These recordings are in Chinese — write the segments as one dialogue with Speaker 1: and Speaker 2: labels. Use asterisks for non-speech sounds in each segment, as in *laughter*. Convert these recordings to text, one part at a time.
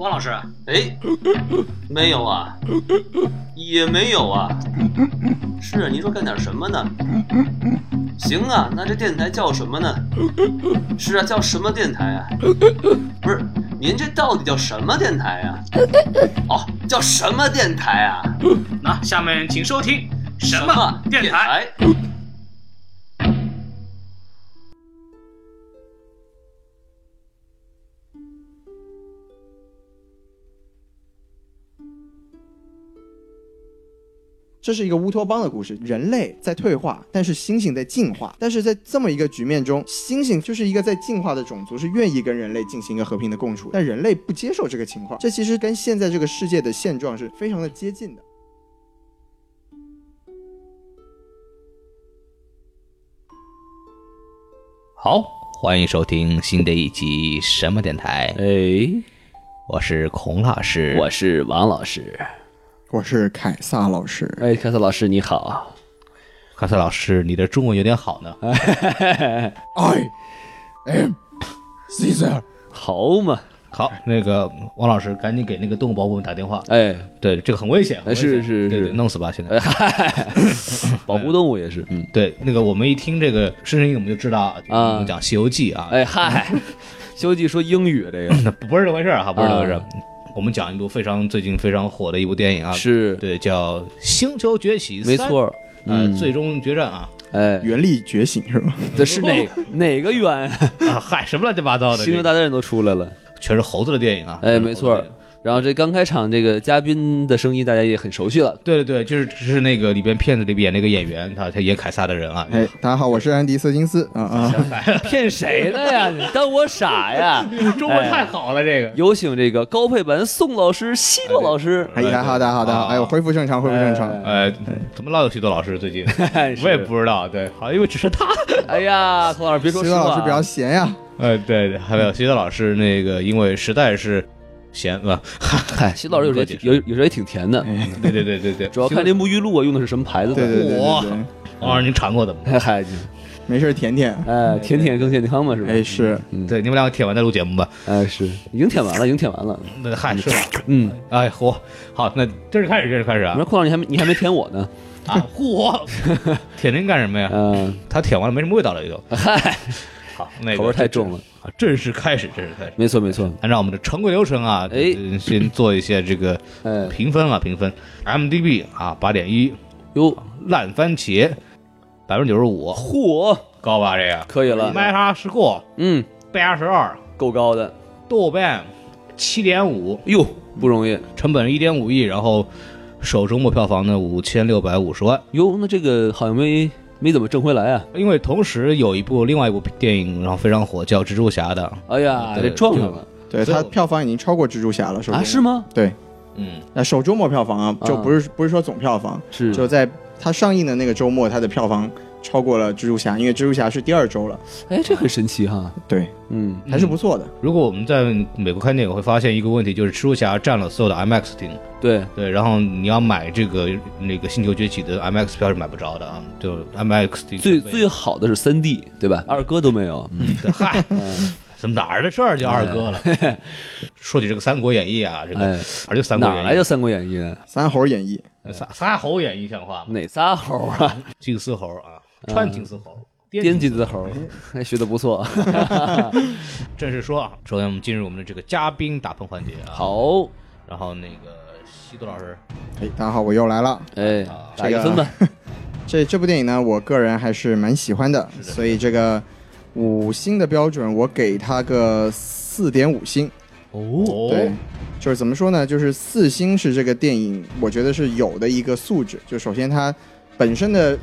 Speaker 1: 汪老师，
Speaker 2: 哎，没有啊，也没有啊。是啊，您说干点什么呢？行啊，那这电台叫什么呢？是啊，叫什么电台啊？不是，您这到底叫什么电台啊？哦，叫什么电台啊？
Speaker 1: 那下面请收听什么
Speaker 2: 么
Speaker 1: 电台？
Speaker 3: 这是一个乌托邦的故事，人类在退化，但是猩猩在进化。但是在这么一个局面中，猩猩就是一个在进化的种族，是愿意跟人类进行一个和平的共处，但人类不接受这个情况。这其实跟现在这个世界的现状是非常的接近的。
Speaker 4: 好，欢迎收听新的一集什么电台？
Speaker 5: 哎，
Speaker 4: 我是孔老师，
Speaker 5: 我是王老师。
Speaker 3: 我是凯撒老师，
Speaker 5: 哎，凯撒老师你好。
Speaker 4: 凯撒老师，你的中文有点好呢。
Speaker 3: I *laughs* am Caesar。
Speaker 5: 好嘛，
Speaker 4: 好，那个王老师，赶紧给那个动物保护们打电话。
Speaker 5: 哎，
Speaker 4: 对，这个很危险，危险
Speaker 5: 是是是
Speaker 4: 对对弄死吧！现在，
Speaker 5: 哎，*laughs* 保护动物也是，嗯，*laughs*
Speaker 4: 对，那个我们一听这个声音，我们就知道啊，
Speaker 5: 啊
Speaker 4: 我们讲《西游记》啊，
Speaker 5: 哎嗨，《西游记》说英语这个
Speaker 4: 那不是这回事儿哈，不是这回事儿
Speaker 5: 啊。
Speaker 4: 我们讲一部非常最近非常火的一部电影啊，
Speaker 5: 是。
Speaker 4: 对，叫《星球崛起》，
Speaker 5: 没，错，
Speaker 4: 呃，
Speaker 5: 嗯，
Speaker 4: 最终决战啊，
Speaker 5: 哎，
Speaker 3: 原力觉醒是吗？*laughs*
Speaker 5: 这是哪 *laughs* 哪个冤？*laughs*
Speaker 4: 啊，嗨，什么乱七八糟的，
Speaker 5: 星球大战都出来了，
Speaker 4: 全是猴子的电影啊，
Speaker 5: 哎，没错。然后这刚开场这个嘉宾的声音大家也很熟悉了，
Speaker 4: 对对对，就是只是那个里边片子里边演那个演员，他他演凯撒的人啊，
Speaker 3: 哎，大家好，我是安迪瑟金斯啊啊！*laughs*
Speaker 5: 骗谁呢呀？你当我傻呀？
Speaker 4: 中文太好了，这个
Speaker 5: 有请这个高配版宋老师、西多老师。
Speaker 3: 哎，大家好，大家好，大家好！哎呦，恢复正常，恢复正常。
Speaker 4: 哎，怎么老有西多老师最近？*laughs*
Speaker 5: 哎
Speaker 4: 我也不知道，对，好，因为只是他。*laughs*
Speaker 5: 哎呀，孔老师别说
Speaker 3: 西多老师比较闲呀，
Speaker 4: 哎，对对，还有徐德老师那个，因为实在是闲吧，
Speaker 5: 嗨，西多老师有时候也挺有有时候也挺甜的，*laughs*
Speaker 4: 对对对对对，
Speaker 5: 主要看这沐浴露啊用的是什么牌子的。
Speaker 3: 对对对
Speaker 4: 哇王老师您尝过的吗？
Speaker 5: 嗨嗨，
Speaker 3: 没事，舔舔。
Speaker 5: 哎，舔舔更健康嘛，是吧？
Speaker 3: 哎，是，
Speaker 4: 对，你们两个舔完再录节目吧。
Speaker 5: 哎是，已经舔完了，已经舔完了。
Speaker 4: 那嗨是吧？
Speaker 5: 嗯，
Speaker 4: 哎嚯，好，那正式开始，正式开始啊
Speaker 5: 你说孔老师你还没你还没舔我呢。
Speaker 4: 啊嚯，*laughs* 舔您干什么呀？
Speaker 5: 嗯，
Speaker 4: 他舔完了没什么味道了，就
Speaker 5: 嗨，
Speaker 4: 好，*laughs* 那个
Speaker 5: 口味太重了。
Speaker 4: 啊，正式开始，正式开始。
Speaker 5: 没错没错。
Speaker 4: 按照我们的常规流程啊，
Speaker 5: 哎
Speaker 4: 呃先做一些这个 *laughs*
Speaker 5: 哎
Speaker 4: 评分啊，评分。MDB 啊，八点一，
Speaker 5: 哟，
Speaker 4: 烂番茄百分之九十五，
Speaker 5: 嚯，
Speaker 4: 高吧这个？
Speaker 5: 可以了。
Speaker 4: 麦哈是过
Speaker 5: 嗯，
Speaker 4: 八十二，
Speaker 5: 够高的。
Speaker 4: 豆瓣七点五，
Speaker 5: 哟，不容易。
Speaker 4: 成本一点五亿，然后首周末票房呢五千六百五十万。
Speaker 5: 哟，那这个好像没没怎么挣回来啊。
Speaker 4: 因为同时有一部另外一部电影，然后非常火，叫《蜘蛛侠》的，
Speaker 5: 哎呀，
Speaker 4: 对
Speaker 5: 这撞上了
Speaker 3: 对它票房已经超过蜘蛛侠了，是吧
Speaker 5: 啊？是？吗？
Speaker 3: 对，
Speaker 4: 嗯，
Speaker 3: 那首周末票房啊，就不是不是说总票房，
Speaker 5: 是
Speaker 3: 就在它上映的那个周末，它的票房超过了蜘蛛侠，因为蜘蛛侠是第二周了。
Speaker 5: 哎，这很神奇哈。
Speaker 3: 对，
Speaker 5: 嗯，
Speaker 3: 还是不错的。
Speaker 4: 如果我们在美国看电影，会发现一个问题，就是蜘蛛侠占了所有的 IMAX 厅，
Speaker 5: 对，
Speaker 4: 对，然后你要买这个那个星球崛起的 IMAX 票是买不着的啊，就 IMAX 厅
Speaker 5: 最最好的是三 D，对吧？二哥都没有。嗯，
Speaker 4: 嗨，*laughs* 怎么哪儿的事儿就二哥了？说起这个《三国演义》啊，这个
Speaker 5: 哎，
Speaker 4: 哪儿就《三国
Speaker 5: 哪来的《三国演义》呢？
Speaker 3: 三猴演义，》
Speaker 4: 仨仨猴演义像话吗？
Speaker 5: 哪仨猴啊？*laughs*
Speaker 4: 金丝猴啊，穿金丝猴，
Speaker 5: 颠金子猴，还学的不错。*laughs*
Speaker 4: 正式说啊，首先我们进入我们的这个嘉宾打分环节啊。，
Speaker 5: 好，
Speaker 4: 然后那个西多老师，
Speaker 3: 哎，大家好，我又来了。
Speaker 5: 哎，
Speaker 4: 啊
Speaker 5: 打一个分吧。
Speaker 3: 这这部电影呢，我个人还是蛮喜欢的，所以这个五星的标准，我给他个四点五星。
Speaker 5: 哦，
Speaker 3: 对，就是怎么说呢？就是四星是这个电影，我觉得是有的一个素质。就首先它本身的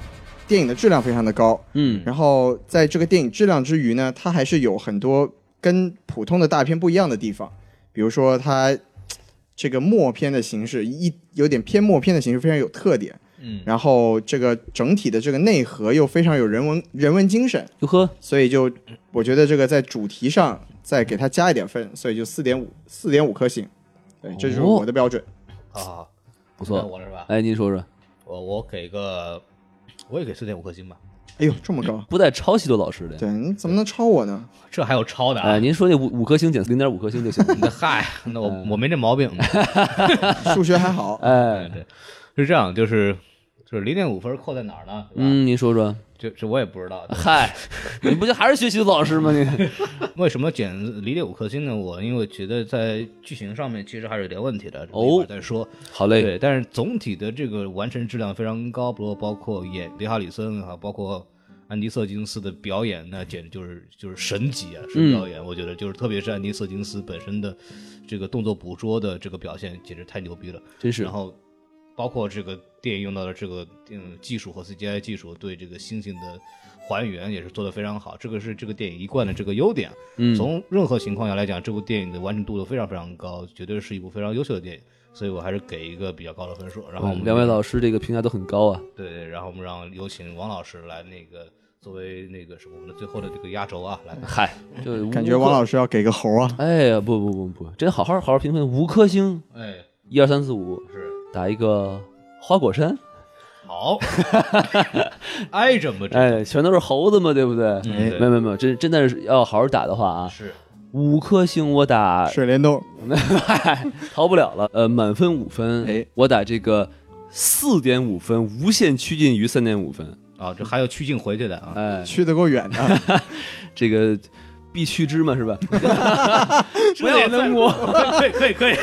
Speaker 3: 电影的质量非常的高，
Speaker 5: 嗯，
Speaker 3: 然后在这个电影质量之余呢，它还是有很多跟普通的大片不一样的地方，比如说它这个默片的形式，一有点偏默片的形式非常有特点。
Speaker 4: 嗯，
Speaker 3: 然后这个整体的这个内核又非常有人文人文精神，
Speaker 5: 哟呵，
Speaker 3: 所以就我觉得这个在主题上再给它加一点分，所以就四点五四点五颗星。对，这就是我的标准。
Speaker 4: 好好好，
Speaker 5: 不错
Speaker 4: 我了是吧？
Speaker 5: 哎，您说说。
Speaker 4: 我我给个，我也给四点五颗星吧。
Speaker 3: 哎呦，这么高，*laughs*
Speaker 5: 不带抄袭的老师的。
Speaker 3: 对，你怎么能抄我呢？*laughs*
Speaker 4: 这还有抄的啊？
Speaker 5: 哎，您说那五五颗星减零点五颗星就行。
Speaker 4: 那 *laughs* 嗨，那我我没这毛病。
Speaker 3: 数学还好，
Speaker 5: 哎，
Speaker 4: 对，是这样，就是就是零点五分扣在哪儿呢？对吧，
Speaker 5: 嗯，您说说。
Speaker 4: 这这我也不知道。
Speaker 5: 嗨，你不就还是学习的老师吗？你 *laughs*
Speaker 4: 为什么减零点五颗星呢？我因为觉得在剧情上面其实还是有点问题的，
Speaker 5: 哦
Speaker 4: 一会儿再说。
Speaker 5: 好嘞，
Speaker 4: 对，但是总体的这个完成质量非常高，比如包括演迪哈里森啊，包括安迪瑟金斯的表演，那简直就是就是神级啊，神表演。我觉得就是特别是安迪瑟金斯本身的这个动作捕捉的这个表现，简直太牛逼了。
Speaker 5: 真是
Speaker 4: 然后包括这个电影用到的这个嗯技术和 CGI 技术对这个星星的还原也是做得非常好，这个是这个电影一贯的这个优点。
Speaker 5: 嗯
Speaker 4: 从任何情况下来讲，这部电影的完成度都非常非常高，绝对是一部非常优秀的电影，所以我还是给一个比较高的分数。然后我们
Speaker 5: 两位老师这个评价都很高啊。
Speaker 4: 对对，然后我们让有请王老师来那个作为那个什么我们的最后的这个压轴啊，来。
Speaker 5: 嗨，*laughs* 就
Speaker 3: 感觉王老师要给个猴啊！
Speaker 5: 哎呀，不不不不，真好好好好评分，五颗星，
Speaker 4: 哎，
Speaker 5: 一二三四五，
Speaker 4: 是
Speaker 5: 打一个花果山。
Speaker 4: 好，*laughs* 挨着嘛，这
Speaker 5: 哎，全都是猴子嘛，对不对？
Speaker 4: 嗯
Speaker 5: 没
Speaker 4: 对
Speaker 5: 有没有没有，真真的是要好好打的话啊，
Speaker 4: 是
Speaker 5: 五颗星我打
Speaker 3: 水帘洞，*laughs*
Speaker 5: 逃不了了。呃，满分五分，
Speaker 3: 哎，
Speaker 5: 我打这个四点五分，无限趋近于三点五分。
Speaker 4: 啊，这还有趋近回去的啊。
Speaker 5: 哎，
Speaker 3: 去的够远的。*laughs*
Speaker 5: 这个必须之嘛，是吧？*laughs*
Speaker 4: 不要能摸，可以可以可以，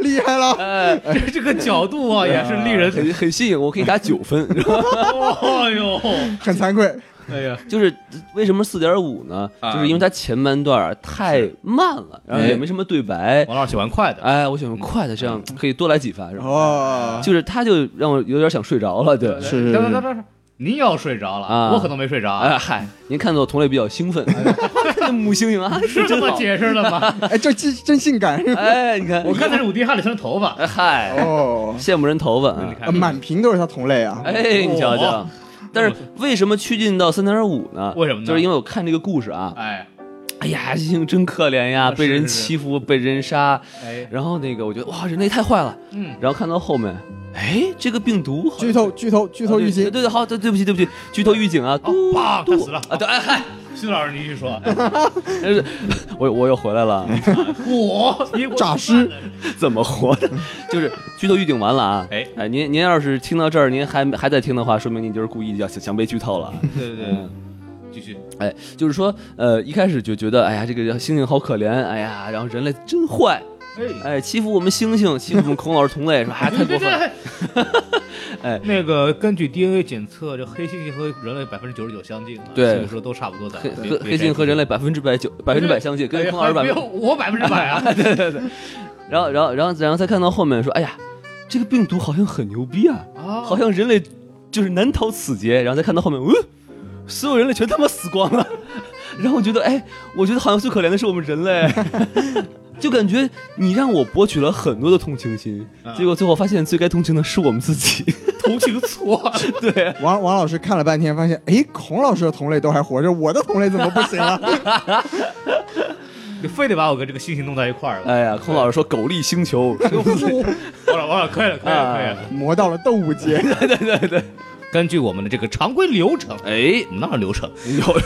Speaker 3: 厉害了！*laughs*
Speaker 5: 哎，
Speaker 4: 这这个角度啊也是令人，
Speaker 5: 很很吸引，我可以打九分。
Speaker 4: 哎呦，
Speaker 3: 很惭愧，
Speaker 4: 哎呀，
Speaker 5: 就是为什么四点五呢？
Speaker 4: 啊
Speaker 5: 就是因为它前半段太慢了，然后也没什么对白。
Speaker 4: 王老师喜欢快的，
Speaker 5: 哎，我喜欢快的，这样可以多来几发，是吧？
Speaker 3: 哦，
Speaker 5: 就是他就让我有点想睡着了，对。
Speaker 3: 是
Speaker 4: 等等等等，您要睡着了，
Speaker 5: 啊。
Speaker 4: 我可能没睡着。啊，
Speaker 5: 哎嗨，您看到我同类比较兴奋，*laughs* 这母猩猩啊，
Speaker 4: 是这么。解释的吗？*laughs*
Speaker 3: 哎，这真真性感？*laughs*
Speaker 5: 哎，你看，
Speaker 4: 我看的是伍迪·哈里森的头发，
Speaker 5: 哎嗨，
Speaker 3: 哦，
Speaker 5: 羡慕人头发啊
Speaker 3: 满屏都是他同类啊！
Speaker 5: 哎，你瞧瞧。
Speaker 4: 哦。
Speaker 5: 但是为什么趋近到三点五呢？
Speaker 4: 为什么呢？
Speaker 5: 就是因为我看这个故事啊，
Speaker 4: 哎。
Speaker 5: 哎呀，猩猩真可怜呀，被人
Speaker 4: 是。
Speaker 5: 欺负，被人杀，
Speaker 4: 哎，
Speaker 5: 然后那个我觉得哇，人类太坏了。
Speaker 4: 嗯，
Speaker 5: 然后看到后面，哎，这个病毒
Speaker 3: 剧透剧透剧透预警。
Speaker 5: 啊对对，对，好，对对不起对不起，剧透预警啊，嘟嘟。
Speaker 4: 死了。
Speaker 5: 啊，对，哎嗨，
Speaker 4: 徐老师您继续说，
Speaker 5: 但是 *laughs* 我我又回来了，*laughs*
Speaker 4: 我？你
Speaker 3: 诈尸，
Speaker 5: 怎么活的？*laughs* 就是剧透预警完了啊！
Speaker 4: 哎。
Speaker 5: 哎，您您要是听到这儿，您还还在听的话，说明您就是故意要想想被剧透了。
Speaker 4: 对对对，继续，
Speaker 5: 哎，就是说，呃，一开始就觉得，哎呀，这个猩猩好可怜，哎呀，然后人类真坏，
Speaker 4: 哎。
Speaker 5: 哎，欺负我们猩猩，欺负我们孔老师同类，是吧？哎，太过分了。*laughs* 哎
Speaker 4: 那个根据 DNA 检测，这黑猩猩和人类百分之九十九相近啊，
Speaker 5: 对
Speaker 4: 所以说都差不多的。
Speaker 5: 黑黑黑猩猩和人类百分之百九百分之百相近，跟孔老师百分
Speaker 4: 没有我百分之百啊，*laughs* 对对对
Speaker 5: 然后，然后，然后，然后再看到后面说，哎呀，这个病毒好像很牛逼啊，
Speaker 4: 啊
Speaker 5: 好像人类就是难逃此劫。然后再看到后面，嗯，所有人类全他妈死光了。然后我觉得，哎，我觉得好像最可怜的是我们人类，*laughs* 就感觉你让我博取了很多的同情心，
Speaker 4: 啊
Speaker 5: 结果最后发现最该同情的是我们自己。*laughs*
Speaker 4: 同情错了。
Speaker 5: 对，
Speaker 3: 王王老师看了半天，发现哎，孔老师的同类都还活着，我的同类怎么不行了？
Speaker 4: 你非得把我跟这个猩猩弄在一块儿了。
Speaker 5: 哎呀，孔老师说狗力星球，*laughs*
Speaker 4: 完了完了，可以了可以了可以了。
Speaker 3: 磨到了动物界，
Speaker 5: 对对对对，
Speaker 4: 根据我们的这个常规流程，
Speaker 5: 哎，
Speaker 4: 哪有流程？*laughs*
Speaker 5: 有，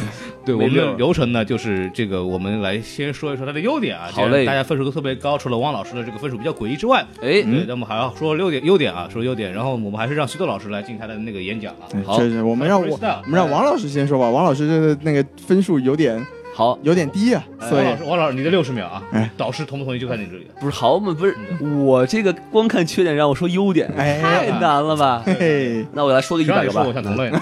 Speaker 4: 对我们流程呢，就是这个，我们来先说一说它的优点啊。
Speaker 5: 好嘞
Speaker 4: 大家分数都特别高，除了汪老师的这个分数比较诡异之外，
Speaker 5: 哎，
Speaker 4: 对，那么还要说优点优点啊，说优点，然后我们还是让徐豆老师来进他的那个演讲啊。
Speaker 5: 好
Speaker 3: 我们让我我们让王老师先说吧。王老师的那个分数有点
Speaker 5: 好，
Speaker 3: 有点低啊，所以
Speaker 4: 王老师，王老师，你的六十秒啊
Speaker 3: 哎，
Speaker 4: 导师同不同意就看你这里。
Speaker 5: 不是好嘛？不是我这个光看缺点让我说优点，
Speaker 3: 哎
Speaker 5: 太难了吧？
Speaker 3: 嘿嘿，
Speaker 5: 那我来说个一百个吧
Speaker 4: 谁让你说我。像同类呢？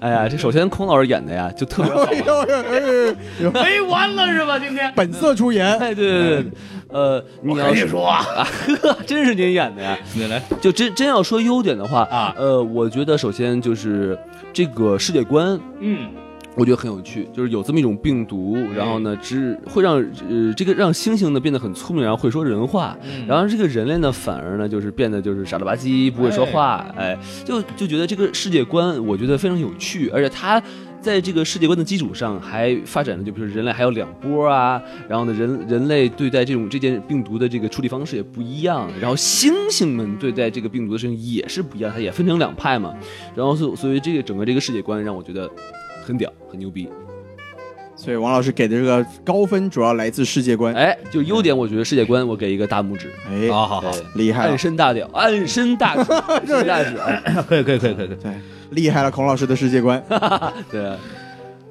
Speaker 5: 哎呀，这首先孔老师演的呀就特别好
Speaker 3: 哎。呦 *laughs* 哎呦哎呦，
Speaker 4: 没完了是吧？今天
Speaker 3: 本色出演，
Speaker 5: 哎，对对对，呃，你要是
Speaker 4: 跟你说啊，
Speaker 5: 啊，呵，真是您演的呀！
Speaker 4: 你来，
Speaker 5: 就真真要说优点的话
Speaker 4: 啊
Speaker 5: 呃，我觉得首先就是这个世界观，
Speaker 4: 嗯，
Speaker 5: 我觉得很有趣，就是有这么一种病毒，然后呢，只会让呃这个让猩猩呢变得很聪明，然后会说人话，然后这个人类呢反而呢就是变得就是傻了吧唧，不会说话，哎，就就觉得这个世界观我觉得非常有趣，而且它。在这个世界观的基础上，还发展了，就比如人类还有两波啊，然后呢，人人类对待这种这件病毒的这个处理方式也不一样，然后猩猩们对待这个病毒的事情也是不一样，它也分成两派嘛，然后所所以这个整个这个世界观让我觉得很屌，很牛逼。
Speaker 3: 所以王老师给的这个高分主要来自世界观。
Speaker 5: 哎，就优点，我觉得世界观我给一个大拇指，
Speaker 3: 哎，
Speaker 4: 好好好，
Speaker 3: 厉害了
Speaker 5: 暗，深大屌，暗身大指，*laughs* 暗深大指，哎 *coughs*
Speaker 4: 可以可以可以可以可以。
Speaker 3: 对，厉害了，孔老师的世界观 *laughs*
Speaker 5: 对啊，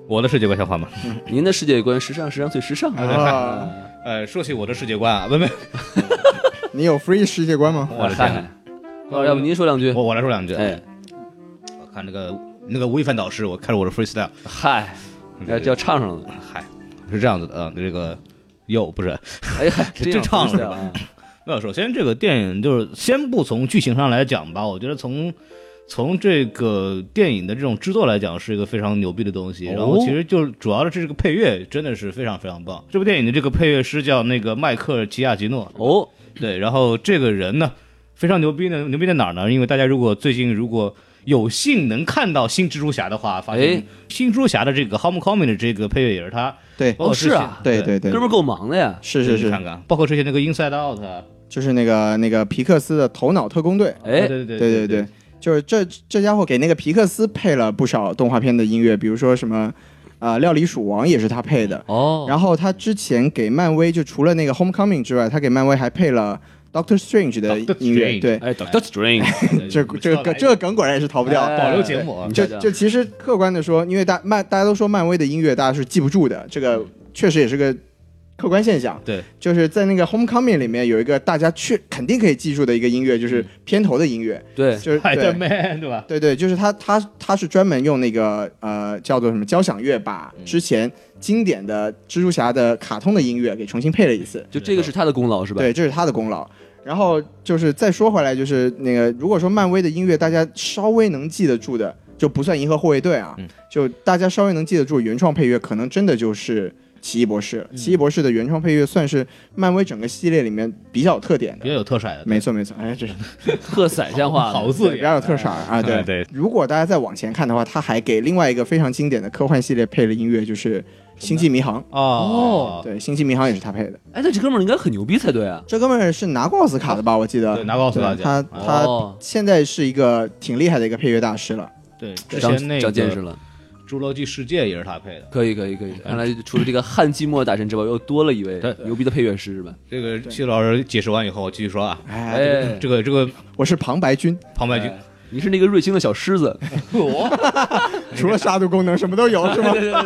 Speaker 4: 我的世界观像话吗？
Speaker 5: 您的世界观时尚时尚最时尚，
Speaker 3: 啊！*laughs*
Speaker 4: 呃，说起我的世界观啊，不不，
Speaker 3: 你有 free 世界观吗？
Speaker 4: 我的天
Speaker 5: 要不您说两句？
Speaker 4: 我我来说两句。
Speaker 5: 哎，
Speaker 4: 我看这个那个吴亦凡导师，我开着我的 freestyle，
Speaker 5: 嗨，要要唱上了，
Speaker 4: 嗨，是这样子的啊，这个又不是。
Speaker 5: 哎嗨，
Speaker 4: 真
Speaker 5: 样
Speaker 4: 唱是吧
Speaker 5: 不啊？
Speaker 4: 没有，首先这个电影就是先不从剧情上来讲吧，我觉得从从这个电影的这种制作来讲，是一个非常牛逼的东西。
Speaker 5: 哦
Speaker 4: 然后其实就是主要的是这个配乐真的是非常非常棒。这部电影的这个配乐师叫那个迈克尔·吉亚吉诺，
Speaker 5: 哦，
Speaker 4: 对，然后这个人呢非常牛逼呢，牛逼在哪儿呢？因为大家如果最近如果有幸能看到新蜘蛛侠的话，发现
Speaker 5: 哎
Speaker 4: 新蜘蛛侠的这个 Homecoming 的这个配乐也是他，
Speaker 3: 对，
Speaker 4: 包括之前
Speaker 5: 是啊
Speaker 3: 对对对
Speaker 5: 哥，们儿够忙的呀，
Speaker 3: 是是是。
Speaker 4: 你看，看，包括之前那个 Inside Out，啊。
Speaker 3: 就是那个那个皮克斯的头脑特工队。
Speaker 5: 哎，
Speaker 4: 对对
Speaker 3: 对对。对，就是这这家伙给那个皮克斯配了不少动画片的音乐，比如说什么，呃，料理鼠王也是他配的。
Speaker 5: 哦，
Speaker 3: 然后他之前给漫威就除了那个 Homecoming 之外，他给漫威还配了 Doctor Strange 的音乐。对，
Speaker 5: 哎，Doctor Strange，*laughs*
Speaker 3: 这这个梗这个梗果然也是逃不掉。
Speaker 5: 哎
Speaker 4: 保留节目啊，
Speaker 3: 就就其实客观的说，因为大漫大家都说漫威的音乐大家是记不住的，这个确实也是个客观现象。
Speaker 4: 对，
Speaker 3: 就是在那个 Homecoming 里面有一个大家确肯定可以记住的一个音乐，就是片头的音乐，
Speaker 5: 对，
Speaker 3: 就是对
Speaker 4: Spider-Man 对吧？
Speaker 3: 对对，就是他他他是专门用那个呃叫做什么交响乐，把
Speaker 5: 嗯
Speaker 3: 之前经典的蜘蛛侠的卡通的音乐给重新配了一次。
Speaker 5: 就这个是他的功劳是吧？
Speaker 3: 对，这是他的功劳。然后就是再说回来，就是那个如果说漫威的音乐大家稍微能记得住的，就不算银河护卫队啊，
Speaker 4: 嗯
Speaker 3: 就大家稍微能记得住原创配乐，可能真的就是奇异博士了。奇异博士的原创配乐算是漫威整个系列里面比较有特点的。
Speaker 4: 比较有特色的，
Speaker 3: 没错没错，哎，这是 *laughs*
Speaker 5: 特色像话，*laughs*
Speaker 4: 好字眼
Speaker 3: 对比较有特色啊。对
Speaker 4: 哎对，
Speaker 3: 如果大家再往前看的话，他还给另外一个非常经典的科幻系列配了音乐，就是《星际迷航》。
Speaker 4: 哦，
Speaker 3: 对，《星际迷航》也是他配的。
Speaker 5: 哎，那这哥们儿应该很牛逼才对啊。
Speaker 3: 这哥们儿是拿过奥斯卡的吧？我记得
Speaker 4: 对，拿过奥斯卡，
Speaker 3: 他他
Speaker 5: 哦
Speaker 3: 现在是一个挺厉害的一个配乐大师了。
Speaker 4: 对，之前那个《
Speaker 5: 长见识了，
Speaker 4: 侏罗纪世界》也是他配的。
Speaker 5: 可以可以可以。看来除了这个汉季末大神之外，又多了一位牛逼的配乐师是吧？
Speaker 4: 这个谢老师解释完以后，我继续说啊，
Speaker 3: 哎，
Speaker 5: 哎，
Speaker 4: 这个这个
Speaker 3: 我是旁白君，
Speaker 4: 旁白军，
Speaker 5: 你是那个瑞星的小狮子，*laughs*
Speaker 3: 除了杀毒功能什么都有，是吗？*laughs*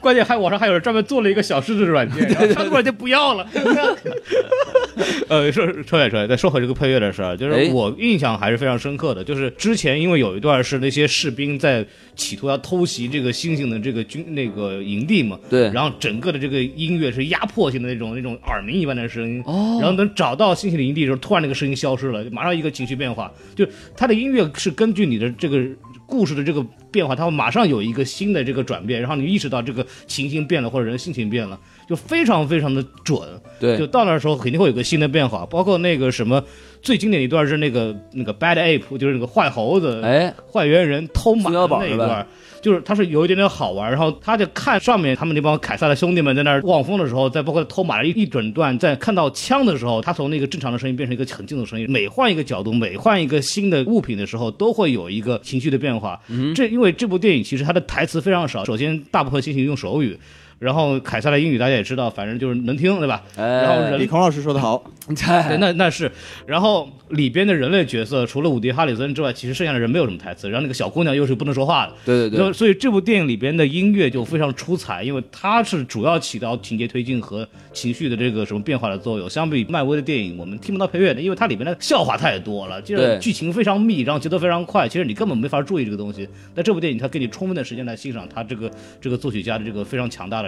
Speaker 4: 关键还网上还有人专门做了一个小狮子的软件，然后他们软件不要了。*laughs* 呃，说说远说远，再说回这个配乐的事儿，就是
Speaker 5: 哎。
Speaker 4: 我印象还是非常深刻的，就是之前因为有一段是那些士兵在企图要偷袭这个猩猩的这个军那个营地嘛，
Speaker 5: 对。
Speaker 4: 然后整个的这个音乐是压迫性的那种那种耳鸣一般的声音，
Speaker 5: 哦。
Speaker 4: 然后等找到猩猩的营地的时候，突然那个声音消失了，马上一个情绪变化，就他的音乐是根据你的这个故事的这个变化，他会马上有一个新的这个转变，然后你意识到这个情形变了或者人心情变了，就非常非常的准。
Speaker 5: 对就，
Speaker 4: 到那时候肯定会有个新的变化，包括那个什么最经典的一段是那个那个 Bad Ape，就是那个坏猴子，
Speaker 5: 哎，
Speaker 4: 坏猿人偷马的那一段。就是他是有一点点好玩，然后他就看上面他们那帮凯撒的兄弟们在那儿望风的时候，在包括偷马的一一整段，在看到枪的时候，他从那个正常的声音变成一个很静的声音，每换一个角度，每换一个新的物品的时候，都会有一个情绪的变化。这因为这部电影其实它的台词非常少，首先大部分进行用手语。然后凯撒的英语大家也知道，反正就是能听，对吧？
Speaker 5: 哎
Speaker 4: 然后人
Speaker 3: 比孔老师说的好，*laughs*
Speaker 4: 对，
Speaker 5: 对
Speaker 4: 那那是，然后里边的人类角色除了伍迪·哈里森之外，其实剩下的人没有什么台词。然后那个小姑娘又是不能说话的，
Speaker 5: 对对对，
Speaker 4: 所以这部电影里边的音乐就非常出彩，因为它是主要起到情节推进和情绪的这个什么变化的作用。相比漫威的电影，我们听不到配乐的，因为它里边的笑话太多了，就是剧情非常密，然后节奏非常快，其实你根本没法注意这个东西。但这部电影它给你充分的时间来欣赏它这个这个作曲家的这个非常强大的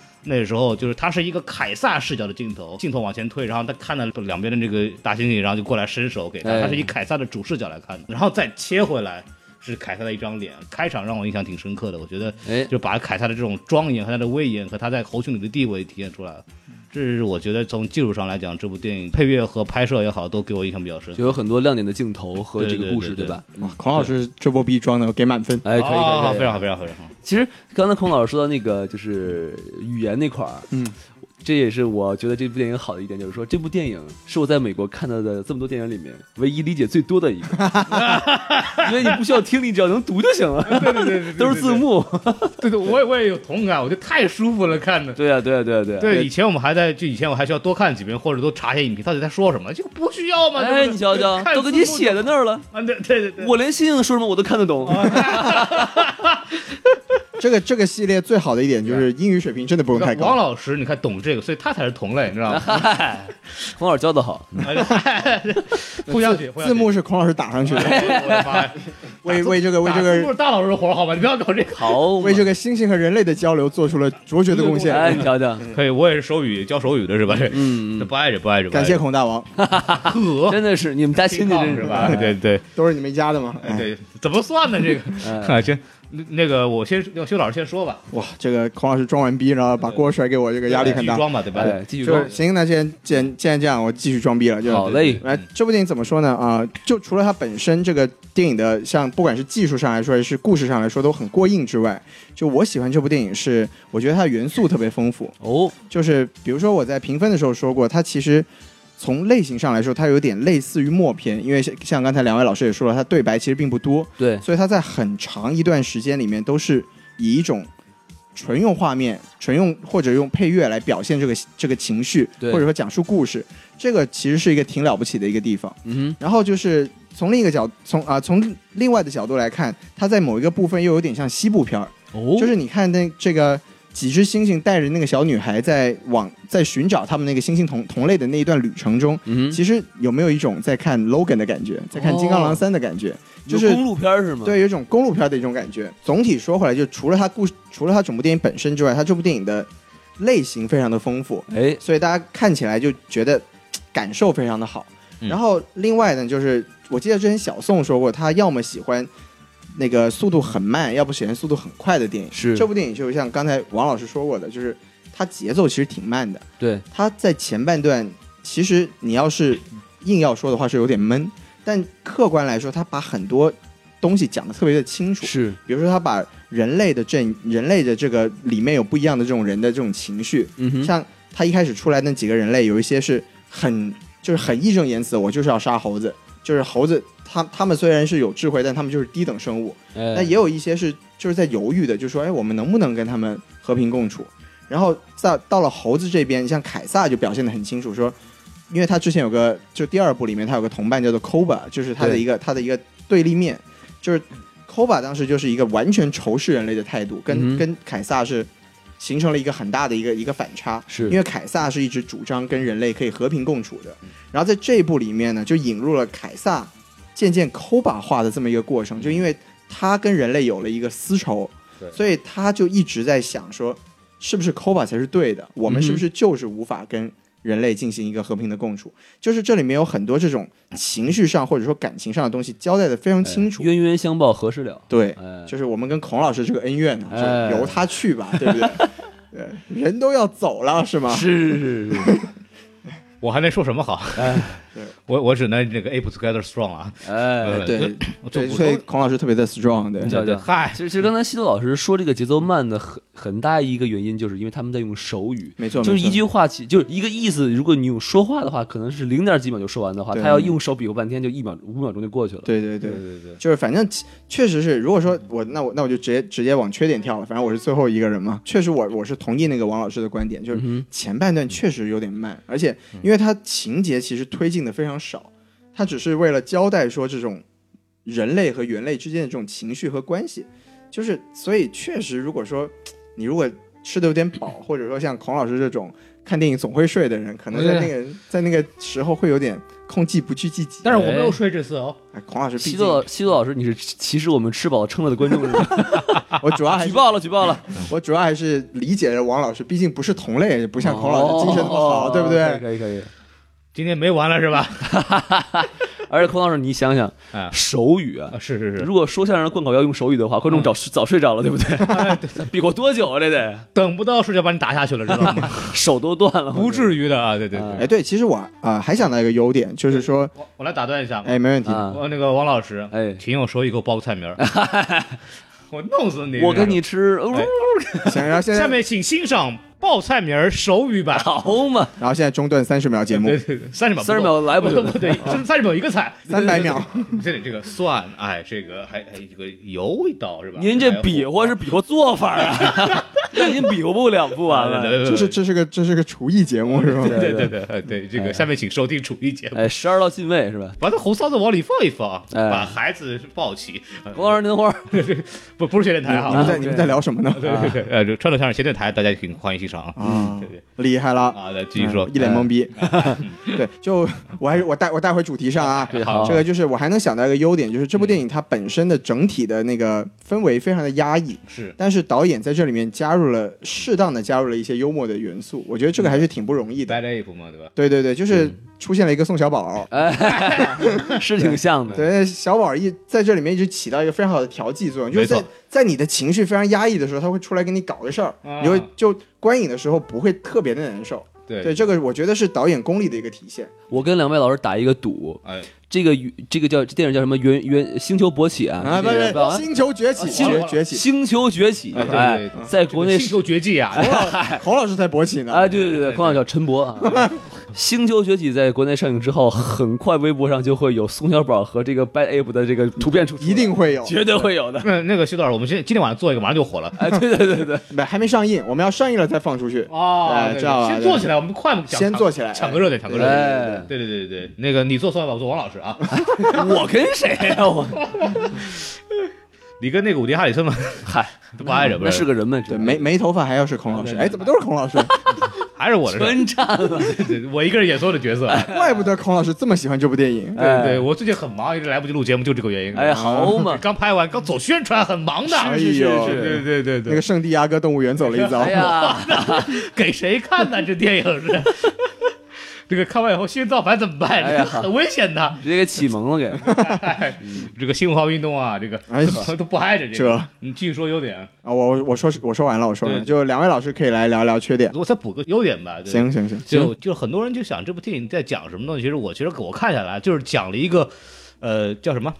Speaker 5: 那时候
Speaker 4: 就是他是一个凯撒视角的镜头，镜头往前推，然后他看到两边的这个大猩猩，然后就过来伸手给他，
Speaker 5: 哎
Speaker 4: 他是以凯撒的主视角来看的，然后再切回来是凯撒的一张脸。开场让我印象挺深刻的，我觉得
Speaker 5: 哎，
Speaker 4: 就把凯撒的这种庄严和他的威严和他在猴群里的地位体现出来了。这是我觉得从技术上来讲，这部电影配乐和拍摄也好，都给我印象比较深。
Speaker 5: 就有很多亮点的镜头和这个故事，
Speaker 4: 对对对对
Speaker 5: 吧？
Speaker 3: 哇，孔老师这波逼装的给满分。
Speaker 5: 哎，可以，
Speaker 4: 非常好，非常好，非常好。
Speaker 5: 其实刚才孔老师说到那个就是语言那块儿，
Speaker 3: 嗯，
Speaker 5: 这也是我觉得这部电影好的一点，就是说这部电影是我在美国看到的这么多电影里面唯一理解最多的一个，*laughs* 因为你不需要听，你只要能读就行了，
Speaker 4: 对对对对，*laughs*
Speaker 5: 都是字幕。
Speaker 4: 对对，我也我也有同感，我觉得太舒服了，看的。
Speaker 5: 对啊，对啊，对啊，对啊。
Speaker 4: 对，以前我们还在，就以前我还需要多看几遍，或者多查一下影评，到底在说什么，这个不需要嘛？
Speaker 5: 哎，你瞧瞧，都给你写在那儿了。
Speaker 4: 啊，对对对对，
Speaker 5: 我连星星说什么我都看得懂。*laughs*
Speaker 3: 这个这个系列最好的一点就是英语水平真的不用太
Speaker 4: 王
Speaker 3: 高。
Speaker 4: 老师，你看懂这个，所以他才是同类，你知道吗？*laughs*
Speaker 5: 孔老师教的好，*laughs*
Speaker 4: 互相学，互相学
Speaker 3: 字幕是孔老师打上去的，
Speaker 4: 我的妈呀！
Speaker 3: 为为这个为这个
Speaker 4: 打字幕是大老师的活儿好吧？你不要搞这个。
Speaker 5: 好，
Speaker 3: 为这个猩猩和人类的交流做出了卓绝的贡献。
Speaker 5: 哎，你瞧瞧，*laughs*
Speaker 4: 可以，我也是手语教手语的是吧？这
Speaker 5: 嗯
Speaker 4: 这不碍着不碍着，
Speaker 3: 感谢孔大王，
Speaker 4: 呵，
Speaker 5: 真的是你们家亲戚真
Speaker 4: 是吧？对对
Speaker 3: 都是你们家的吗？哎，
Speaker 4: 对，怎么算呢？这个行，那那个我先让修老师先说吧，
Speaker 3: 哇，这个孔老师装完逼，然后把锅甩给我，这个压力很大。
Speaker 4: 继续装吧，对吧？
Speaker 5: 对，继续装
Speaker 3: 就。行，那既然既然既然这样，我继续装逼了。就
Speaker 5: 好嘞，
Speaker 3: 来，这部电影怎么说呢？啊、就除了它本身这个电影的，像不管是技术上来说，还是故事上来说，都很过硬之外，就我喜欢这部电影是，我觉得它的元素特别丰富。
Speaker 5: 哦，
Speaker 3: 就是比如说我在评分的时候说过，它其实从类型上来说，它有点类似于默片，因为像像刚才两位老师也说了，它对白其实并不多，
Speaker 5: 对，
Speaker 3: 所以它在很长一段时间里面都是以一种纯用画面、纯用或者用配乐来表现这个这个情绪，
Speaker 5: 对。
Speaker 3: 或者说讲述故事，这个其实是一个挺了不起的一个地方。
Speaker 5: 嗯
Speaker 3: 然后就是从另一个角，从啊、从另外的角度来看，它在某一个部分又有点像西部片儿，
Speaker 5: 哦，
Speaker 3: 就是你看那这个几只猩猩带着那个小女孩在往在寻找他们那个猩猩同同类的那一段旅程中，
Speaker 5: 嗯哼，
Speaker 3: 其实有没有一种在看 Logan 的感觉，在看金刚狼三的感觉？就是
Speaker 5: 公路片是吗？，
Speaker 3: 对，有一种公路片的一种感觉。总体说回来，就除了它故事，除了它整部电影本身之外，它这部电影的类型非常的丰富，
Speaker 5: 哎，
Speaker 3: 所以大家看起来就觉得感受非常的好。
Speaker 4: 嗯
Speaker 3: 然后另外呢，就是我记得之前小宋说过，他要么喜欢那个速度很慢，要不显然速度很快的电影。
Speaker 5: 是
Speaker 3: 这部电影就像刚才王老师说过的，就是它节奏其实挺慢的。
Speaker 5: 对，
Speaker 3: 它在前半段，其实你要是硬要说的话是有点闷，但客观来说，它把很多东西讲得特别的清楚。
Speaker 5: 是，
Speaker 3: 比如说，他把人类的这、人类的这个里面有不一样的这种人的这种情绪，
Speaker 5: 嗯哼，
Speaker 3: 像他一开始出来那几个人类，有一些是很就是很义正言辞，我就是要杀猴子，就是猴子，他他们虽然是有智慧，但他们就是低等生物。
Speaker 5: 哎
Speaker 3: 那也有一些是就是在犹豫的，就说，哎，我们能不能跟他们和平共处？然后在到了猴子这边，像凯撒就表现得很清楚，说，因为他之前有个就第二部里面他有个同伴叫做 Koba，就是他的一个他的一个对立面，就是 Koba 当时就是一个完全仇视人类的态度，跟、
Speaker 5: 嗯
Speaker 3: 跟凯撒是形成了一个很大的一个一个反差。
Speaker 5: 是
Speaker 3: 因为凯撒是一直主张跟人类可以和平共处的，然后在这一部里面呢，就引入了凯撒渐渐 Koba 化的这么一个过程，就因为他跟人类有了一个私仇，所以他就一直在想说，是不是 Koba 才是对的？我们是不是就是无法跟人类进行一个和平的共处？就是这里面有很多这种情绪上或者说感情上的东西交代的非常清楚。
Speaker 5: 冤冤相报何时了？
Speaker 3: 对，
Speaker 5: 哎，
Speaker 3: 就是我们跟孔老师这个恩怨呢，
Speaker 5: 哎
Speaker 3: 就由他去吧，对不对？*laughs* 对，人都要走了是吗？
Speaker 5: 是是是是，*laughs*
Speaker 4: 我还能说什么好？我我只能这个 able together strong 啊。
Speaker 5: 哎，
Speaker 4: 呃
Speaker 3: 对对，所以孔老师特别的 strong，对
Speaker 4: 嗨
Speaker 5: 其实其实刚才西多老师说这个节奏慢的很很大一个原因，就是因为他们在用手语。
Speaker 3: 没错，
Speaker 5: 就是一句话起，就是一个意思。如果你用说话的话，可能是零点几秒就说完的话，他要用手比划半天，就一秒五秒钟就过去了。
Speaker 3: 对对对
Speaker 5: 对对对，
Speaker 3: 就是反正确实是，如果说我那我那我就直接直接往缺点跳了，反正我是最后一个人嘛。确实我我是同意那个王老师的观点，就是
Speaker 5: 嗯
Speaker 3: 前半段确实有点慢，而且因为它情节其实推进的非常少，他只是为了交代说这种人类和猿类之间的这种情绪和关系，就是所以确实如果说你如果吃的有点饱，或者说像孔老师这种看电影总会睡的人，可能在那个在那个时候会有点控制不去自己。
Speaker 4: 但是我没有睡这次哦，
Speaker 3: 哎，孔老师
Speaker 5: 西多老西多老师，你是歧视我们吃饱撑了的观众是吧？*laughs*
Speaker 3: 我主要还是
Speaker 5: 举报了，举报了。*laughs*
Speaker 3: 我主要还是理解王老师，毕竟不是同类，不像孔老师精神那么好，
Speaker 5: 哦
Speaker 3: 对不对？
Speaker 5: 可以可以可以。
Speaker 4: 今天没完了是吧？*laughs*
Speaker 5: 而且孔老师，你想想
Speaker 4: 啊，
Speaker 5: 手语啊
Speaker 4: 啊，，是是是，
Speaker 5: 如果说相声的贯口要用手语的话，观众早早睡着了，对不 *laughs* 对？比过多久啊？这得
Speaker 4: 等不到睡觉把你打下去了，知道吗？*laughs*
Speaker 5: 手都断了，
Speaker 4: 不至于的啊，对对对。
Speaker 3: 哎，对，其实我啊、还想到一个优点，就是说，
Speaker 4: 我我来打断一下，
Speaker 3: 哎，没问题，
Speaker 5: 啊！
Speaker 4: 我那个王老师，
Speaker 5: 哎
Speaker 4: 请用手语给我报个菜名儿，我弄死你！
Speaker 5: 我跟你吃，哦
Speaker 3: 行，然后现在，
Speaker 4: 下面请欣赏报菜名儿手语版。*laughs*
Speaker 5: 好嘛，
Speaker 3: 然后现在中断三十秒节目
Speaker 4: 对，对对，三十秒不够
Speaker 5: ，30秒来不及
Speaker 4: 不对，三十秒一个菜，*laughs*
Speaker 3: 三百秒，
Speaker 4: 这里这个蒜，哎，这个还还这个油一道是吧？
Speaker 5: 您这比划是比划做法啊，*laughs* 那您比划不两不完了。
Speaker 3: 这是这是个这是个厨艺节目是吧？
Speaker 4: 对对对对对，这个下面请收听厨艺节目。
Speaker 5: 哎，十二道进位是吧？
Speaker 4: 把这红烧子往里放一放，
Speaker 5: 哎
Speaker 4: 把孩子抱起。呃
Speaker 5: 王老师您会儿，
Speaker 4: 不不是学电台哈，
Speaker 3: 你们在你们在聊什么呢？
Speaker 4: 对对对，呃，这川岛相声学电台，大家请欢迎欣赏啊。
Speaker 3: 啊 *laughs*
Speaker 4: 对，对
Speaker 3: 厉害了，
Speaker 4: 啊，来继续说
Speaker 3: 嗯，一脸懵逼。*laughs* 对，就我还是我带我带回主题上啊。
Speaker 5: 对好
Speaker 3: 这个就是我还能想到一个优点，就是这部电影它本身的整体的那个氛围非常的压抑，
Speaker 4: 是
Speaker 3: 但是导演在这里面加入了适当的加入了一些幽默的元素，我觉得这个还是挺不容易的。
Speaker 4: Bad Ape 嘛，对吧？
Speaker 3: 对对对，就是出现了一个宋小宝，
Speaker 5: 哎，*laughs* 是挺像的。
Speaker 3: 对 *laughs* 小宝一在这里面一直起到一个非常好的调剂作用，就是在在你的情绪非常压抑的时候，他会出来给你搞个事儿，
Speaker 4: 啊
Speaker 3: 你会就观影的时候不会特别的难受。
Speaker 4: 对
Speaker 3: 对，这个我觉得是导演功力的一个体现。
Speaker 5: 我跟两位老师打一个赌，
Speaker 4: 哎，
Speaker 5: 这个这个叫这电影叫什么？原原星球勃起啊？
Speaker 3: 啊，不
Speaker 5: 这个
Speaker 3: 是星球崛起，
Speaker 4: 星
Speaker 3: 崛崛起，
Speaker 5: 星球崛起，
Speaker 4: 哎对对
Speaker 5: 哎
Speaker 4: 对，
Speaker 5: 在国内
Speaker 4: 星球绝技啊，*laughs*
Speaker 3: 孔老师才勃起呢。
Speaker 5: 啊，对对对，孔老师叫陈博啊。星球崛起在国内上映之后，很快微博上就会有宋小宝和这个 Bad Ape 的这个图片出
Speaker 3: 一定会有，
Speaker 5: 绝对会有的。
Speaker 4: 那那个徐导，我们今今天晚上做一个，马上就火了。
Speaker 5: 哎，对对对对，*laughs*
Speaker 3: 没还没上映，我们要上映了再放出去。
Speaker 4: 哦
Speaker 3: 哎这样啊
Speaker 4: 先做起来，我们快，
Speaker 3: 先做起来
Speaker 4: 抢个热点，抢个热点。
Speaker 5: 哎，
Speaker 4: 对对对对对，那个你做宋小宝，我做王老师啊，
Speaker 5: 我跟谁呀？我
Speaker 4: 你跟那个伍迪·哈里森嘛，*laughs*
Speaker 5: 嗨，
Speaker 4: 都不爱人，不
Speaker 5: 那是个人吗？
Speaker 3: 对，没没头发还要是孔老师，哎，怎么都是孔老师？*laughs*
Speaker 4: 还是我的事儿。
Speaker 5: 全占了。
Speaker 4: 我一个人演所有的角色。*laughs*
Speaker 3: 怪不得孔老师这么喜欢这部电影。
Speaker 4: 对对，我最近很忙，一直来不及录节目，就这个原因。
Speaker 5: 哎，好嘛，
Speaker 4: 刚拍完，刚走宣传，很忙的。
Speaker 3: 哎呦
Speaker 4: 对对对对对，
Speaker 3: 那个圣地亚哥动物园走了一遭
Speaker 5: 哎，呀，
Speaker 4: 给谁看呢？这电影是。这个看完以后心造反怎么办？
Speaker 5: 哎呀 *laughs*
Speaker 4: 很危险的。
Speaker 5: 直接给启蒙了给。*laughs*
Speaker 4: 这个新文化运动啊，这个都不挨着这
Speaker 3: 这
Speaker 4: 个。你继续说优点，
Speaker 3: 啊，我我说我说完了，我说完了，就两位老师可以来聊聊缺点。
Speaker 4: 我再补个优点吧。对
Speaker 3: 行行行，
Speaker 4: 就就很多人就想这部电影在讲什么东西。其实我其实我看下来就是讲了一个，呃，叫什么？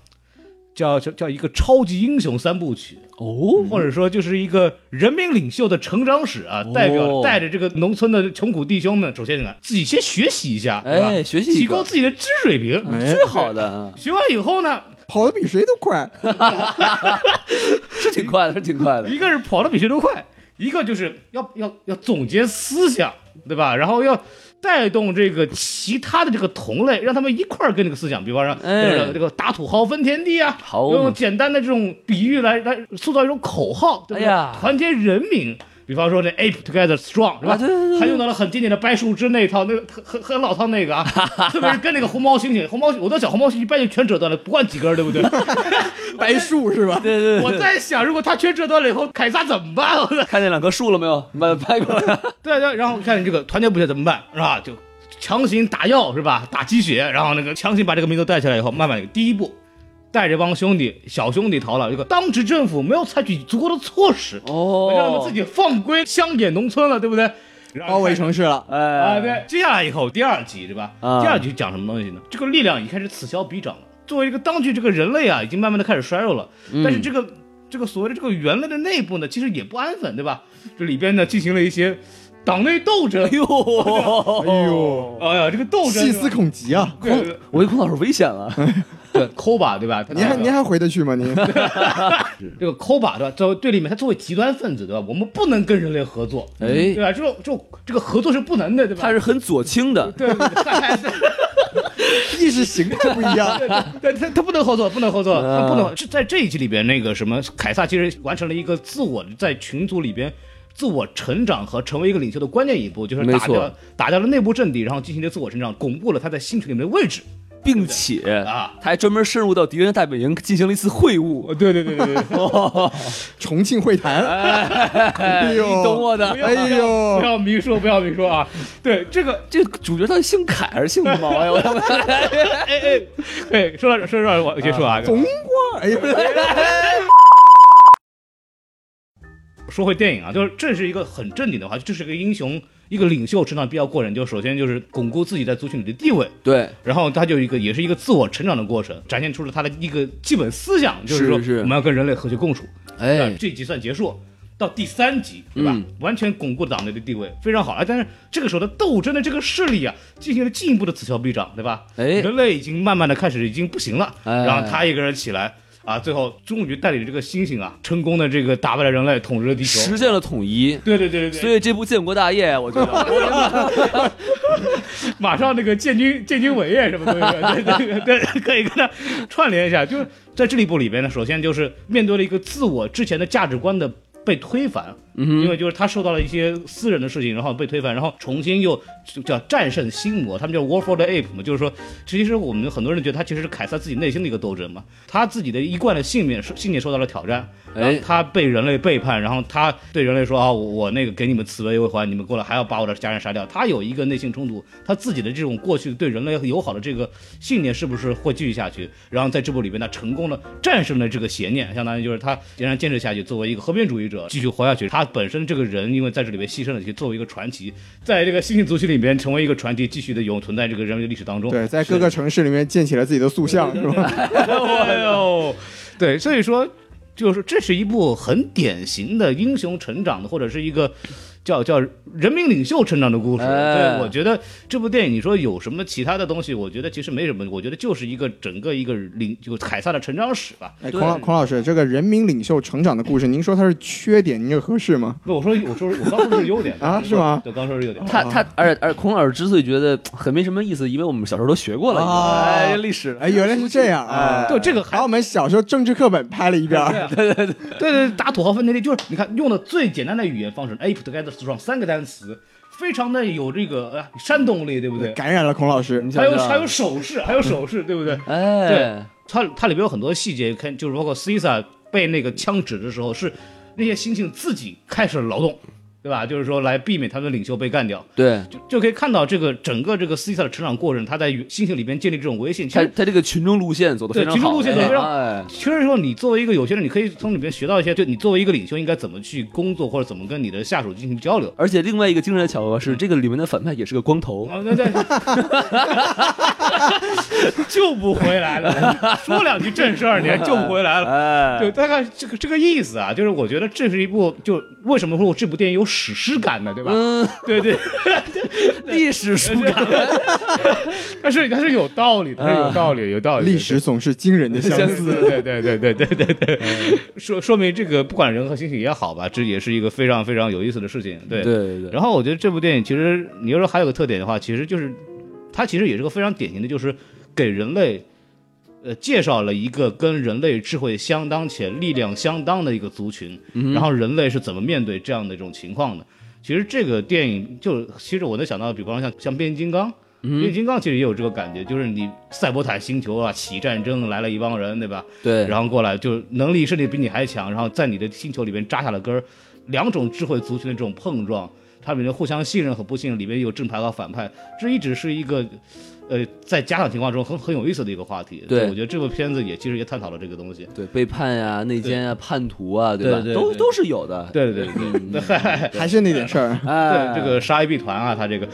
Speaker 4: 叫叫叫一个超级英雄三部曲，
Speaker 5: 哦，
Speaker 4: 或者说就是一个人民领袖的成长史啊，代表
Speaker 5: 哦
Speaker 4: 带着这个农村的穷苦弟兄们，首先呢自己先学习一下，对吧
Speaker 5: 哎，学习一
Speaker 4: 提高自己的知识水平。
Speaker 3: 哎
Speaker 5: 最好的啊，*laughs*
Speaker 4: 学完以后呢，
Speaker 3: 跑得比谁都快。*laughs* *laughs*
Speaker 5: 是挺快的，是挺快的。
Speaker 4: 一个是跑得比谁都快，一个就是要要要总结思想，对吧？然后要带动这个其他的这个同类，让他们一块儿跟这个思想，比方说，
Speaker 5: 哎
Speaker 4: 这个这个打土豪分田地啊，用简单的这种比喻来来塑造一种口号，对不对？团结人民。比方说这 ape together strong 是吧？
Speaker 5: 啊对对对
Speaker 4: 还用到了很经典的掰树枝那一套，那个很很很老套那个啊，*laughs* 特别是跟那个红毛猩猩，红毛我的小红毛猩猩一掰就全折断了，不管几根，对不对？*laughs*
Speaker 3: 白树是吧？
Speaker 5: 对对对，
Speaker 4: 我在想，如果他全折断了以后，凯撒怎么办？我在 *laughs*
Speaker 5: 看见两棵树了没有？你把它拍过来。
Speaker 4: 对对，然后看你这个团结不起来怎么办，是吧？就强行打药是吧？打鸡血，然后那个强行把这个民族带起来以后，慢慢第一步，带着帮兄弟小兄弟逃了。这个当时政府没有采取足够的措施，哦让他们
Speaker 5: 哦
Speaker 4: 自，己放归乡野农村了，对不对？
Speaker 3: 包围城市了。
Speaker 5: 哎
Speaker 4: 啊，对，接下来以后第二集对吧？
Speaker 5: 啊
Speaker 4: 第二集讲什么东西呢？这个力量已经开始此消彼长了。作为一个当局，这个人类啊，已经慢慢的开始衰弱了。
Speaker 5: 嗯
Speaker 4: 但是这个这个所谓的这个人类的内部呢，其实也不安分，对吧？这里边呢进行了一些党内斗争。哎呦，
Speaker 3: 哎呦，
Speaker 4: 哎呀，这个斗争
Speaker 3: 细思恐极啊！
Speaker 5: 我跟孔老师危险了。*laughs*
Speaker 4: 对抠吧，对吧？
Speaker 3: 您还您还回得去吗？您 *laughs*
Speaker 4: 这个抠吧，对吧？作为队里面，他作为极端分子，对吧？我们不能跟人类合作，
Speaker 5: 哎
Speaker 4: 对，吧？这种这种这个合作是不能的，对吧？
Speaker 5: 他是很左倾的。
Speaker 4: 对 *laughs*
Speaker 3: 意识形态不一样。*laughs*
Speaker 4: 对他他不能合作，不能合作，
Speaker 5: 啊
Speaker 4: 他不能。是在这一集里边，那个什么凯撒其实完成了一个自我在群组里边自我成长和成为一个领袖的关键一步，就是打掉打掉了内部阵地，然后进行了自我成长，巩固了他在星群里面的位置
Speaker 5: 并且
Speaker 4: 啊。
Speaker 5: 他还专门深入到敌人的大本营进行了一次会晤。
Speaker 4: 对对对对对，*laughs*
Speaker 3: 重庆会谈，哎呦，
Speaker 5: 你懂我的。
Speaker 3: 哎呦不，
Speaker 4: 要明说，不要明说啊！对这个，
Speaker 5: 这个主角到底姓凯还是姓毛呀？*laughs* 我要问。
Speaker 4: 哎哎，对，说到说到我先说啊，
Speaker 3: 风光，哎呦，
Speaker 4: 说回电影啊，就是这是一个很正经的话，这是一个英雄、一个领袖成长必要过程。就首先就是巩固自己在族群里的地位，
Speaker 5: 对，
Speaker 4: 然后他就一个也是一个自我成长的过程，展现出了他的一个基本思想，就是说我们要跟人类和谐共处。
Speaker 5: 哎，
Speaker 4: 这一集算结束，到第三集对吧？
Speaker 5: 嗯
Speaker 4: 完全巩固党内的地位，非常好。哎，但是这个时候的斗争的这个势力啊，进行了进一步的此消彼长，对吧？
Speaker 5: 哎
Speaker 4: 人类已经慢慢的开始已经不行了，
Speaker 5: 哎
Speaker 4: 然后他一个人起来。啊，最后终于带领这个猩猩啊，成功的这个打败了人类，统治了地球。
Speaker 5: 实现了统一。
Speaker 4: 对对对对对，
Speaker 5: 所以这部建国大业，我觉得 *laughs*
Speaker 4: 马上那个建军建军伟业什么东西的，对对对，可以跟他串联一下。就是在这一部里边呢，首先就是面对了一个自我之前的价值观的被推翻，因为就是他受到了一些私人的事情，然后被推翻，然后重新又就叫战胜心魔，他们叫 War for the Ape 嘛，就是说，其实我们很多人觉得他其实是凯撒自己内心的一个斗争嘛，他自己的一贯的信念信念受到了挑战，然后
Speaker 5: 哎
Speaker 4: 他被人类背叛，然后他对人类说啊，我我那个给你们慈悲为怀，你们过来还要把我的家人杀掉，他有一个内心冲突，他自己的这种过去对人类友好的这个信念是不是会继续下去？然后在这部里边，他成功的战胜了这个邪念，相当于就是他仍然坚持下去，作为一个和平主义者继续活下去。他本身这个人因为在这里面牺牲了，去作为一个传奇，在这个新兴族群里面成为一个传奇，继续的永存在这个人类历史当中。
Speaker 3: 对，在各个城市里面建起了自己的塑像，是吧？*laughs*
Speaker 4: 哎呦，对，所以说，就是这是一部很典型的英雄成长的，或者是一个叫叫人民领袖成长的故事。
Speaker 5: 哎
Speaker 4: 对，我觉得这部电影，你说有什么其他的东西？我觉得其实没什么，我觉得就是一个整个一个领，就凯撒的成长史吧。
Speaker 3: 哎，孔老孔老师，这个人民领袖成长的故事，您说它是缺点，您这合适吗？
Speaker 4: 不，我说我说我刚说的是优点
Speaker 3: 啊是吗
Speaker 4: 对，刚说是优点。
Speaker 5: 他他，而而孔老师之所以觉得很没什么意思，因为我们小时候都学过了，
Speaker 3: 啊
Speaker 5: 哎，历史，
Speaker 3: 哎，原来是这样啊！
Speaker 4: 对这个还
Speaker 3: 把我们小时候政治课本拍了一遍对。
Speaker 4: 对对对对，打土豪分田地就是你看用的最简单的语言方式，ape strong 三个单词，非常的有这个呃煽动力，对不对？
Speaker 3: 感染了孔老师，
Speaker 4: 还有
Speaker 5: 你想想
Speaker 4: 还有手势，还有手势，对不对？*laughs*
Speaker 5: 哎，对
Speaker 4: 它它里边有很多细节，看就是包括 Caesar 被那个枪指的时候，是那些猩猩自己开始劳动，对吧？就是说来避免他们的领袖被干掉，
Speaker 5: 对
Speaker 4: 就就可以看到这个整个这个 Caesar 的成长过程，他在猩猩里边建立这种威信。
Speaker 5: 他他这个群众路线走的非常好，
Speaker 4: 对群众路线走的非常
Speaker 5: 哎，
Speaker 4: 其实说你作为一个有些人，你可以从里面学到一些，就你作为一个领袖应该怎么去工作，或者怎么跟你的下属进行交流。
Speaker 5: 而且另外一个惊人的巧合是，这个里面的反派也是个光头，
Speaker 4: 啊，对对，*laughs* 救不回来了。说两句正事儿，你还救不回来了。
Speaker 5: 哎，
Speaker 4: 对，大概这个这个意思啊，就是我觉得这是一部，就为什么说我这部电影有史诗感的，对吧？
Speaker 5: 嗯，
Speaker 4: 对对，*laughs*
Speaker 5: 历史书感，*laughs*
Speaker 4: 但是但是有道理，是有道理，有道理。
Speaker 3: 历史总是惊人的相似，
Speaker 4: 对对对对对对对。*laughs* 说说明这个，不管人和星星也好吧，这也是一个非常非常有意思的事情。对
Speaker 5: 对对对。
Speaker 4: 然后我觉得这部电影其实你要说还有个特点的话，其实就是它其实也是个非常典型的，就是给人类。呃介绍了一个跟人类智慧相当且力量相当的一个族群，
Speaker 5: 嗯
Speaker 4: 然后人类是怎么面对这样的一种情况的。其实这个电影就其实我能想到，比方说像像变形金刚。
Speaker 5: 嗯
Speaker 4: 变形金刚其实也有这个感觉，就是你赛博坦星球啊起战争来了一帮人，对吧？
Speaker 5: 对，
Speaker 4: 然后过来就能力甚至比你还强，然后在你的星球里面扎下了根儿，两种智慧族群的这种碰撞，它里面互相信任和不信任，里面有正派和反派，这一直是一个。呃在家长情况中很很有意思的一个话题。
Speaker 5: 对
Speaker 4: 我觉得这部片子也其实也探讨了这个东西。
Speaker 5: 对背叛呀、内奸啊、叛徒啊，吧？
Speaker 4: 对对对
Speaker 5: 都都是有的。
Speaker 4: 对对 *laughs* 对
Speaker 3: 还是那点事儿。
Speaker 5: 哎，
Speaker 4: 对这个杀一币团啊，他这个 *laughs*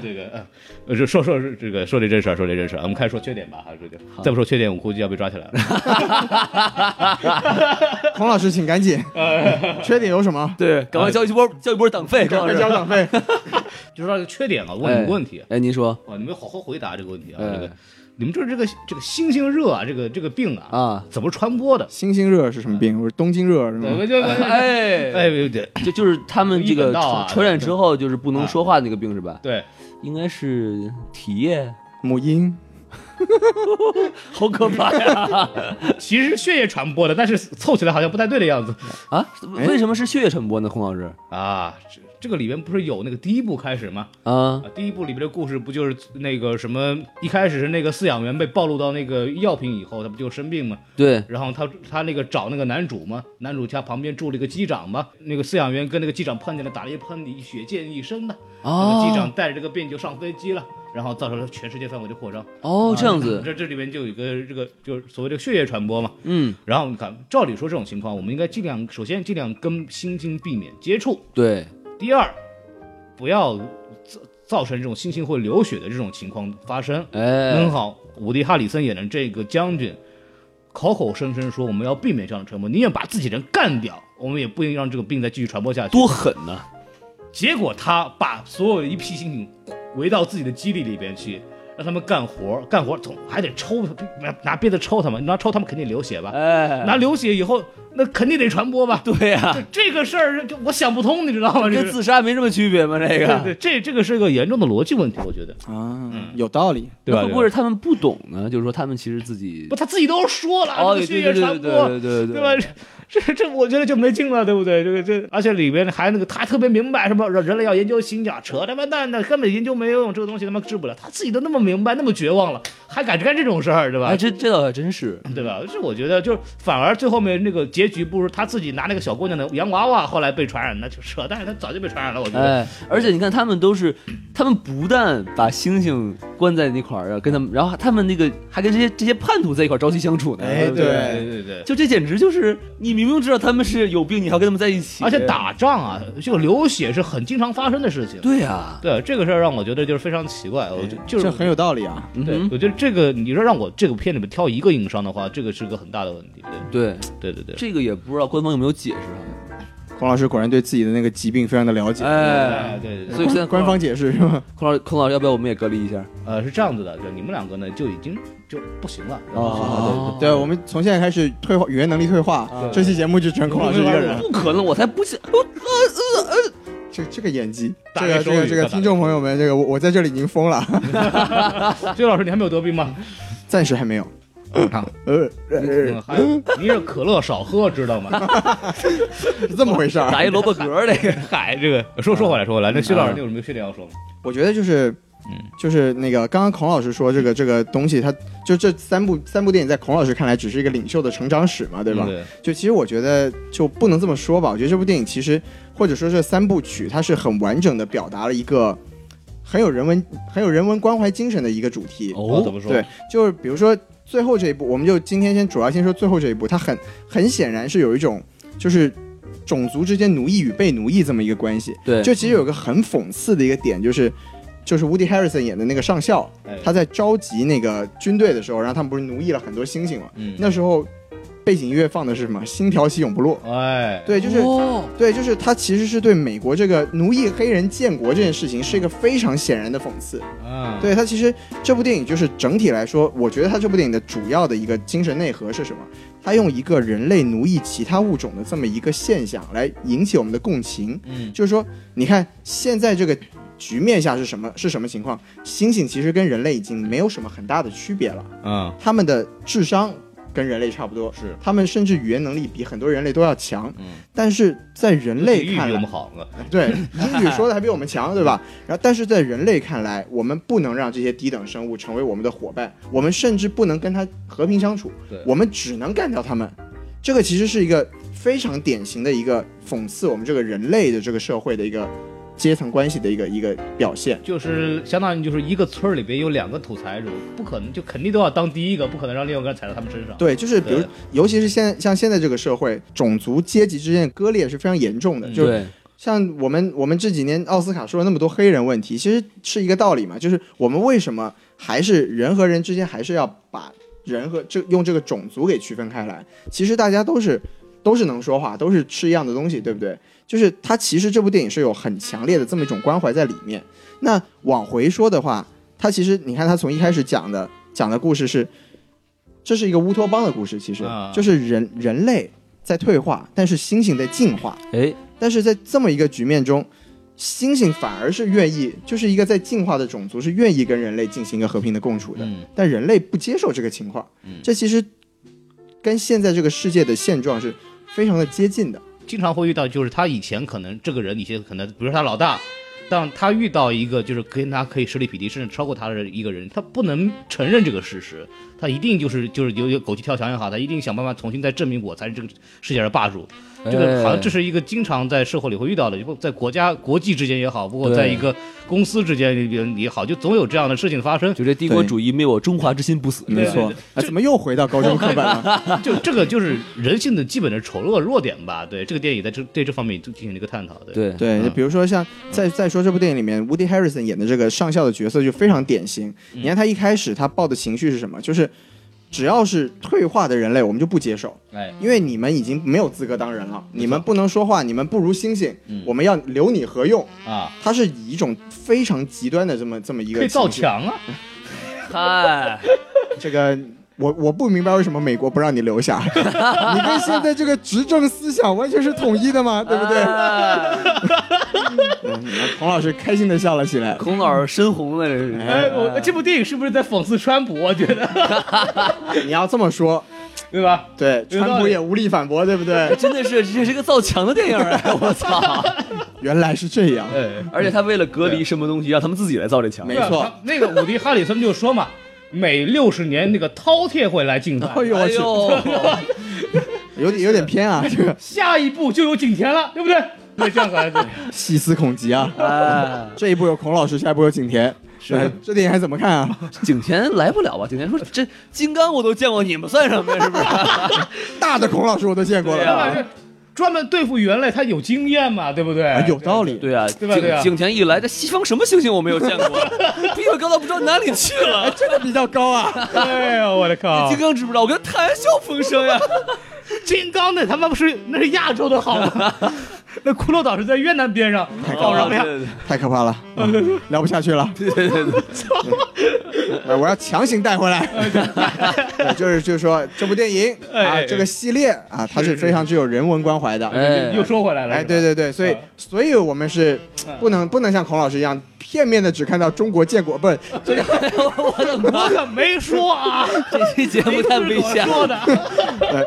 Speaker 4: 这个呃，说说说这个说这真事儿，说这真事儿，我们开始说缺点吧，还是这个再不说缺点，我估计要被抓起来了。*laughs*
Speaker 3: 孔老师，请赶紧。缺点有什么？
Speaker 5: 对，赶快交一波交一波党费，赶
Speaker 3: 快交党费。
Speaker 4: 就说这个缺点啊，问你个问题
Speaker 5: 哎，您说
Speaker 4: 啊，你们好好回答这个问题啊，
Speaker 5: 哎
Speaker 4: 这个你们知道这个这个星星热啊，这个这个病啊
Speaker 5: 啊，
Speaker 4: 怎么传播的？
Speaker 3: 星星热是什么病？我是东京热是
Speaker 4: 对，
Speaker 3: 吗？
Speaker 5: 哎
Speaker 4: 哎对对
Speaker 5: 就就是他们这个传染之后就是不能说话那个病是吧？
Speaker 4: 对，
Speaker 5: 应该是体液，
Speaker 3: 母婴。*laughs*
Speaker 5: 好可怕呀！*laughs*
Speaker 4: 其实是血液传播的，但是凑起来好像不太对的样子
Speaker 5: 啊，为什么是血液传播呢？孔老师
Speaker 4: 啊。这这个里面不是有那个第一部开始吗？
Speaker 5: 啊
Speaker 4: 啊，第一部里边的故事不就是那个什么？一开始是那个饲养员被暴露到那个药品以后，他不就生病吗？
Speaker 5: 对，
Speaker 4: 然后他他那个找那个男主嘛，男主家旁边住了一个机长嘛，那个饲养员跟那个机长碰见了，打了一喷嚏，血溅一身的。那
Speaker 5: 哦
Speaker 4: 个机长带着这个病就上飞机了，然后造成了全世界范围的扩张。
Speaker 5: 哦，这样
Speaker 4: 啊
Speaker 5: 子，
Speaker 4: 这这里面就有一个这个就是所谓的血液传播嘛。
Speaker 5: 嗯，
Speaker 4: 然后你看，照理说这种情况，我们应该尽量首先尽量跟猩猩避免接触。
Speaker 5: 对，
Speaker 4: 第二，不要造造成这种猩猩会流血的这种情况发生。
Speaker 5: 哎
Speaker 4: 很，好，伍迪·哈里森演的这个将军，口口声声说我们要避免这样的传播，宁愿把自己人干掉，我们也不应让这个病再继续传播下去。
Speaker 5: 多狠呐！
Speaker 4: 结果他把所有的一批猩猩围到自己的基地里边去，让他们干活，干活总还得抽，拿拿鞭子抽他们，拿抽他们肯定流血吧？
Speaker 5: 哎，
Speaker 4: 拿流血以后，那肯定得传播吧？
Speaker 5: 对呀，
Speaker 4: 这这个事儿，就我想不通，你知道吗？这
Speaker 5: 跟自杀没什么区别吗？这个
Speaker 4: 对，这这个是一个严重的逻辑问题，我觉得，
Speaker 3: 啊，有道理。
Speaker 4: 对吧？
Speaker 5: 会不会是他们不懂呢？就是说他们其实自己
Speaker 4: 不，他自己都说了，
Speaker 5: 哦，对对对对
Speaker 4: 传播，
Speaker 5: 对对
Speaker 4: 对吧？这这这，我觉得就没劲了，对不对？这个这，而且里边还那个，他特别明白什么人人类要研究心讲，扯他妈蛋的，根本研究没有用，这个东西他妈治不了。他自己都那么明白，那么绝望了，还敢干这种事儿，对吧？
Speaker 5: 哎，这这倒还真是，
Speaker 4: 对吧？这我觉得就反而最后面那个结局不如他自己拿那个小姑娘的洋娃娃，后来被传染，那就扯淡，他早就被传染了。我觉得，
Speaker 5: 哎，而且你看，他们都是，他们不但把猩猩关在那块儿啊，跟他们，然后他们那个还跟这些这些叛徒在一块儿朝夕相处呢。
Speaker 3: 哎
Speaker 5: 对对
Speaker 3: 对
Speaker 4: 对对对。
Speaker 5: 就这简直就是你明明知道他们是有病，你还跟他们在一起，
Speaker 4: 而且打仗啊，这个流血是很经常发生的事情。
Speaker 5: 对啊，
Speaker 4: 对这个事儿让我觉得就是非常奇怪，我就就是
Speaker 3: 这很有道理啊。
Speaker 4: 对，
Speaker 5: 嗯
Speaker 4: 我觉得这个你说让我这个片里面挑一个硬伤的话，这个是个很大的问题。
Speaker 5: 对，
Speaker 4: 对对对对，
Speaker 5: 这个也不知道官方有没有解释啊。
Speaker 3: 孔老师果然对自己的那个疾病非常的了解。
Speaker 5: 哎，
Speaker 4: 对对对，
Speaker 5: 所以现在
Speaker 3: 官方解释是吧？
Speaker 5: 孔老孔老师，要不要我们也隔离一下？
Speaker 4: 呃是这样子的，就你们两个呢就已经就不行了。
Speaker 5: 哦
Speaker 3: 对，我们从现在开始退化，语言能力退化。这期节目就只剩孔老师一个人。
Speaker 5: 不可能，我才不信。*laughs*
Speaker 3: 这这个演技，这个这个这个听众朋友们，这个我我在这里已经疯了，*laughs*
Speaker 4: 薛老师，你还没有得病吗？
Speaker 3: 暂时还没有。
Speaker 4: 啊，*laughs*
Speaker 3: 呃，
Speaker 4: 嗯还你这可乐少喝，知道吗？
Speaker 3: 是 *laughs* 这么回事儿。
Speaker 5: 打一萝卜格儿那个。*laughs*
Speaker 4: 嗨，这个说说回来说回来，那薛老师你有什么缺点要说吗？
Speaker 3: 我觉得就是，
Speaker 4: 嗯
Speaker 3: 就是那个刚刚孔老师说这个这个东西，它就这三部三部电影在孔老师看来只是一个领袖的成长史嘛，对吧？
Speaker 4: 对，
Speaker 3: 就其实我觉得就不能这么说吧，我觉得这部电影其实或者说这三部曲，它是很完整的表达了一个很有人文很有人文关怀精神的一个主题。
Speaker 4: 哦，怎么说？
Speaker 3: 对，就是比如说最后这一步，我们就今天先主要先说最后这一步，它很很显然是有一种就是种族之间奴役与被奴役这么一个关系。
Speaker 5: 对，
Speaker 3: 就其实有个很讽刺的一个点，就是就是 Woody Harrison 演的那个上校，
Speaker 4: 哎
Speaker 3: 他在召集那个军队的时候，然后他们不是奴役了很多猩猩嘛？
Speaker 4: 嗯，
Speaker 3: 那时候背景音乐放的是什么？星条旗永不落。
Speaker 4: 哎，
Speaker 3: 对，就是、
Speaker 5: 哦
Speaker 3: 对，就是他其实是对美国这个奴役黑人建国这件事情是一个非常显然的讽刺。
Speaker 4: 嗯，
Speaker 3: 对他其实这部电影就是整体来说，我觉得他这部电影的主要的一个精神内核是什么？他用一个人类奴役其他物种的这么一个现象来引起我们的共情。
Speaker 4: 嗯，
Speaker 3: 就是说，你看现在这个局面下是什么是什么情况？猩猩其实跟人类已经没有什么很大的区别了，
Speaker 4: 嗯，
Speaker 3: 他们的智商跟人类差不多，
Speaker 4: 是，
Speaker 3: 他们甚至语言能力比很多人类都要强。
Speaker 4: 嗯，
Speaker 3: 但是在人类看来
Speaker 4: 体育比我们，*laughs* 好了，
Speaker 3: 对英语说的还比我们强，对吧？然后，但是在人类看来，我们不能让这些低等生物成为我们的伙伴，我们甚至不能跟它和平相处，我们只能干掉它们。这个其实是一个非常典型的一个讽刺我们这个人类的这个社会的一个阶层关系的一个一个表现。
Speaker 4: 就是相当于就是一个村儿里边有两个土财主，不可能就肯定都要当第一个，不可能让另外一个人踩到他们身上。
Speaker 3: 对，就是比如，尤其是现在像现在这个社会，种族阶级之间的割裂是非常严重的。就是，像我们我们这几年奥斯卡说了那么多黑人问题，其实是一个道理嘛，就是我们为什么还是人和人之间还是要把人和这用这个种族给区分开来？其实大家都是都是能说话，都是吃一样的东西，对不对？就是它其实这部电影是有很强烈的这么一种关怀在里面。那往回说的话，它其实你看，它从一开始讲的讲的故事是，这是一个乌托邦的故事，其实、
Speaker 4: 啊
Speaker 3: 就是人人类在退化，但是猩猩在进化。
Speaker 5: 哎，
Speaker 3: 但是在这么一个局面中，猩猩反而是愿意，就是一个在进化的种族，是愿意跟人类进行一个和平的共处的。
Speaker 4: 嗯
Speaker 3: 但人类不接受这个情况，这其实跟现在这个世界的现状是非常的接近的。
Speaker 4: 经常会遇到，就是他以前可能这个人以前可能，比如说他老大，当他遇到一个就是跟他可以实力匹敌，甚至超过他的一个人，他不能承认这个事实，他一定就是就是有有狗急跳墙也好，他一定想办法重新再证明我才是这个世界的霸主。这个好像这是一个经常在社会里会遇到的，不在国家国际之间也好，不过在一个公司之间也好，就总有这样的事情发生。
Speaker 5: 就这帝国主义灭我中华之心不死，
Speaker 4: 对
Speaker 3: 没错，啊，怎么又回到高中课本了？*laughs*
Speaker 4: 就这个就是人性的基本的丑恶弱点吧。对这个电影在这对这方面进行了一个探讨。对，
Speaker 5: 对
Speaker 3: 比如说像再再说这部电影里面，Woody Harrison 演的这个上校的角色就非常典型。你看他一开始他抱的情绪是什么？就是只要是退化的人类，我们就不接受。
Speaker 4: 哎，
Speaker 3: 因为你们已经没有资格当人了，你们不能说话，你们不如猩猩，
Speaker 4: 嗯
Speaker 3: 我们要留你何用？
Speaker 4: 啊，
Speaker 3: 他是以一种非常极端的这么这么一个
Speaker 4: 可以造
Speaker 3: 情绪。
Speaker 4: 墙啊。
Speaker 5: 嗨，*laughs*
Speaker 3: 这个我我不明白为什么美国不让你留下，*laughs* 你跟现在这个执政思想完全是统一的嘛，对不对？
Speaker 5: 哎 *laughs*
Speaker 3: 嗯孔老师开心的笑了起来。
Speaker 5: 孔老师深红了，这是。
Speaker 4: 哎，我这部电影是不是在讽刺川普？我觉得，*laughs*
Speaker 3: 你要这么说，
Speaker 4: 对吧？
Speaker 3: 对，川普也无力反驳，对不对？
Speaker 5: 真的是，这是个造墙的电影啊！我操！
Speaker 3: 原来是这样，
Speaker 4: 哎，
Speaker 5: 而且他为了隔离什么东西，让他们自己来造这墙。
Speaker 3: 没错
Speaker 4: 那个伍迪·哈里森就说嘛，每六十年那个饕餮会来进犯，
Speaker 3: 哎呦我去，
Speaker 5: 哎呦，*laughs*
Speaker 3: 有点有点偏啊，这个
Speaker 4: 下一步就有景甜了，对不对？*laughs* 对，这样子，对，
Speaker 3: 细思恐极啊。
Speaker 5: 哎，
Speaker 3: 这一部有孔老师，下一部有景甜，是这电影还怎么看啊？
Speaker 5: 景甜来不了吧？景甜说：“这金刚我都见过，你们算什么呀？是不是？*laughs*
Speaker 3: 大的孔老师我都见过了
Speaker 4: 专门对付猿类，他有经验嘛，对不对？
Speaker 3: 啊有道理。
Speaker 5: 对啊，
Speaker 4: 对吧对啊
Speaker 5: 景景甜一来，这西方什么猩猩我没有见过，比我高到不知道哪里去了。*laughs*
Speaker 3: 这个比较高啊，
Speaker 4: 哎呦，我的靠！
Speaker 5: 金刚知不知道？我跟谈笑风生呀。
Speaker 4: 金刚那他妈不是那是亚洲的好吗？*laughs* 那骷髅岛是在越南边上，搞什么呀？
Speaker 5: 对对
Speaker 3: 太可怕了，啊 *laughs* 聊不下去了。*laughs*
Speaker 5: 对对对。*laughs*
Speaker 3: 我要强行带回来。就是就是说，这部电影啊，这个系列啊，它是非常具有人文关怀的。
Speaker 5: 哎
Speaker 4: 又说回来了，
Speaker 3: 哎，对对对，所以
Speaker 4: 啊。
Speaker 3: 所以我们是不能不能像孔老师一样片面的只看到中国建国，不是这个
Speaker 4: 我可没说啊，
Speaker 5: 这期节目太危险了。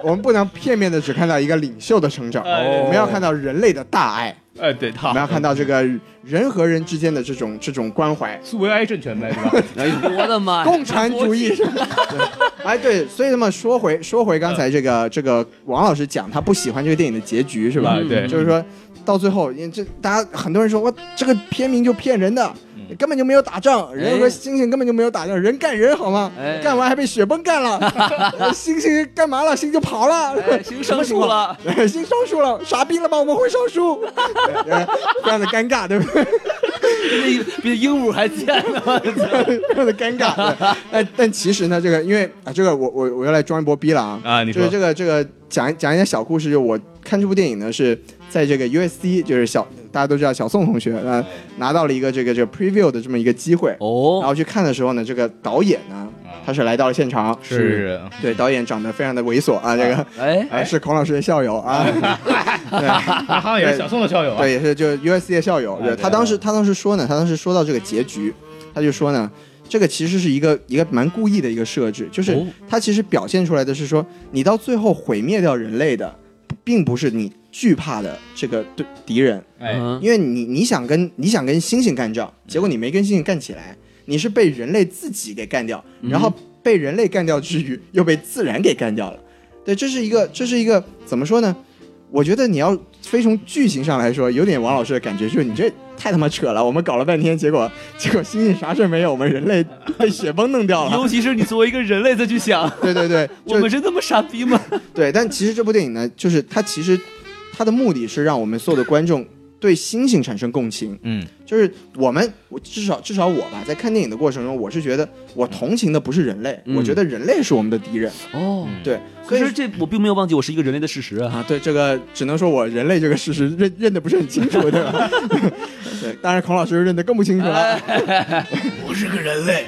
Speaker 4: 我
Speaker 3: 们不能片面的只看到一个领袖的成长，
Speaker 4: 哎。
Speaker 3: 我们要看到人类的大爱，
Speaker 4: 哎，对，他
Speaker 3: 我们要看到这个人和人之间的这种这种关怀。
Speaker 4: 苏维埃政权呗，对吧？*laughs*
Speaker 5: 哎我的妈呀！
Speaker 3: 共产主义是吧？对，*laughs* 哎，对，所以那么说回说回刚才这个这个王老师讲他不喜欢这个电影的结局是吧？
Speaker 4: 嗯对
Speaker 3: 就是说到最后，因为这大家很多人说我这个片名就骗人的。
Speaker 4: 嗯
Speaker 3: 根本就没有打仗，人和猩猩根本就没有打仗，人干人好吗？
Speaker 5: 哎
Speaker 3: 干完还被雪崩干了，呃猩猩干嘛了？猩就跑了，
Speaker 5: 哎猩上树了
Speaker 3: 猩上树了，傻逼了吗？我们会上树，对对非常的尴尬，对不对？
Speaker 5: 比比鹦鹉还贱呢！我操
Speaker 3: 非常的尴尬。对但但其实呢，这个因为啊，这个我我我要来装一波逼了啊！
Speaker 4: 啊你说
Speaker 3: 就是这个这个讲讲一点小故事，就我看这部电影呢是在这个 USC，就是小大家都知道小宋同学呃拿到了一个这个这个 preview 的这么一个机会。哦，然
Speaker 5: 哦，
Speaker 3: 后去看的时候呢，这个导演呢他是来到了现场，
Speaker 4: 是。是，
Speaker 3: 对导演长得非常的猥琐啊，这个。
Speaker 5: 哎，
Speaker 3: 啊，是孔老师的校友啊，对，
Speaker 4: 他好像也是小宋的校友啊。
Speaker 3: 对，也是就 USC 的校友。
Speaker 4: 哎对
Speaker 3: 对他当时他当时说呢，他当时说到这个结局，他就说呢，这个其实是一个一个蛮故意的一个设置，就是
Speaker 5: 哦。
Speaker 3: 他其实表现出来的是说，你到最后毁灭掉人类的，并不是你惧怕的这个对敌人，
Speaker 4: 哎，
Speaker 5: 嗯。
Speaker 3: 因为你你想跟你想跟猩猩干仗，结果你没跟猩猩干起来，你是被人类自己给干掉，然后被人类干掉之余，又被自然给干掉了。对，这是一个这是一个怎么说呢？我觉得你要非从剧情上来说，有点王老师的感觉，就是你这太他妈扯了，我们搞了半天，结果结果星星啥事儿没有，我们人类被雪崩弄掉了。*laughs*
Speaker 5: 尤其是你作为一个人类再去想，
Speaker 3: 对对对，*laughs*
Speaker 5: 我们是那么傻逼吗？*laughs*
Speaker 3: 对，但其实这部电影呢，就是它其实它的目的是让我们所有的观众对星星产生共情。
Speaker 6: 嗯，
Speaker 3: 就是我们，我至少至少我吧，在看电影的过程中，我是觉得我同情的不是人类，
Speaker 5: 嗯
Speaker 3: 我觉得人类是我们的敌人。
Speaker 5: 哦，
Speaker 3: 对，所以
Speaker 5: 可是这我并没有忘记我是一个人类的事实啊。
Speaker 3: 啊，对这个只能说我人类这个事实认认得不是很清楚，对吧？*laughs* 对，当然孔老师认得更不清楚了。*laughs*
Speaker 4: 我是个人类，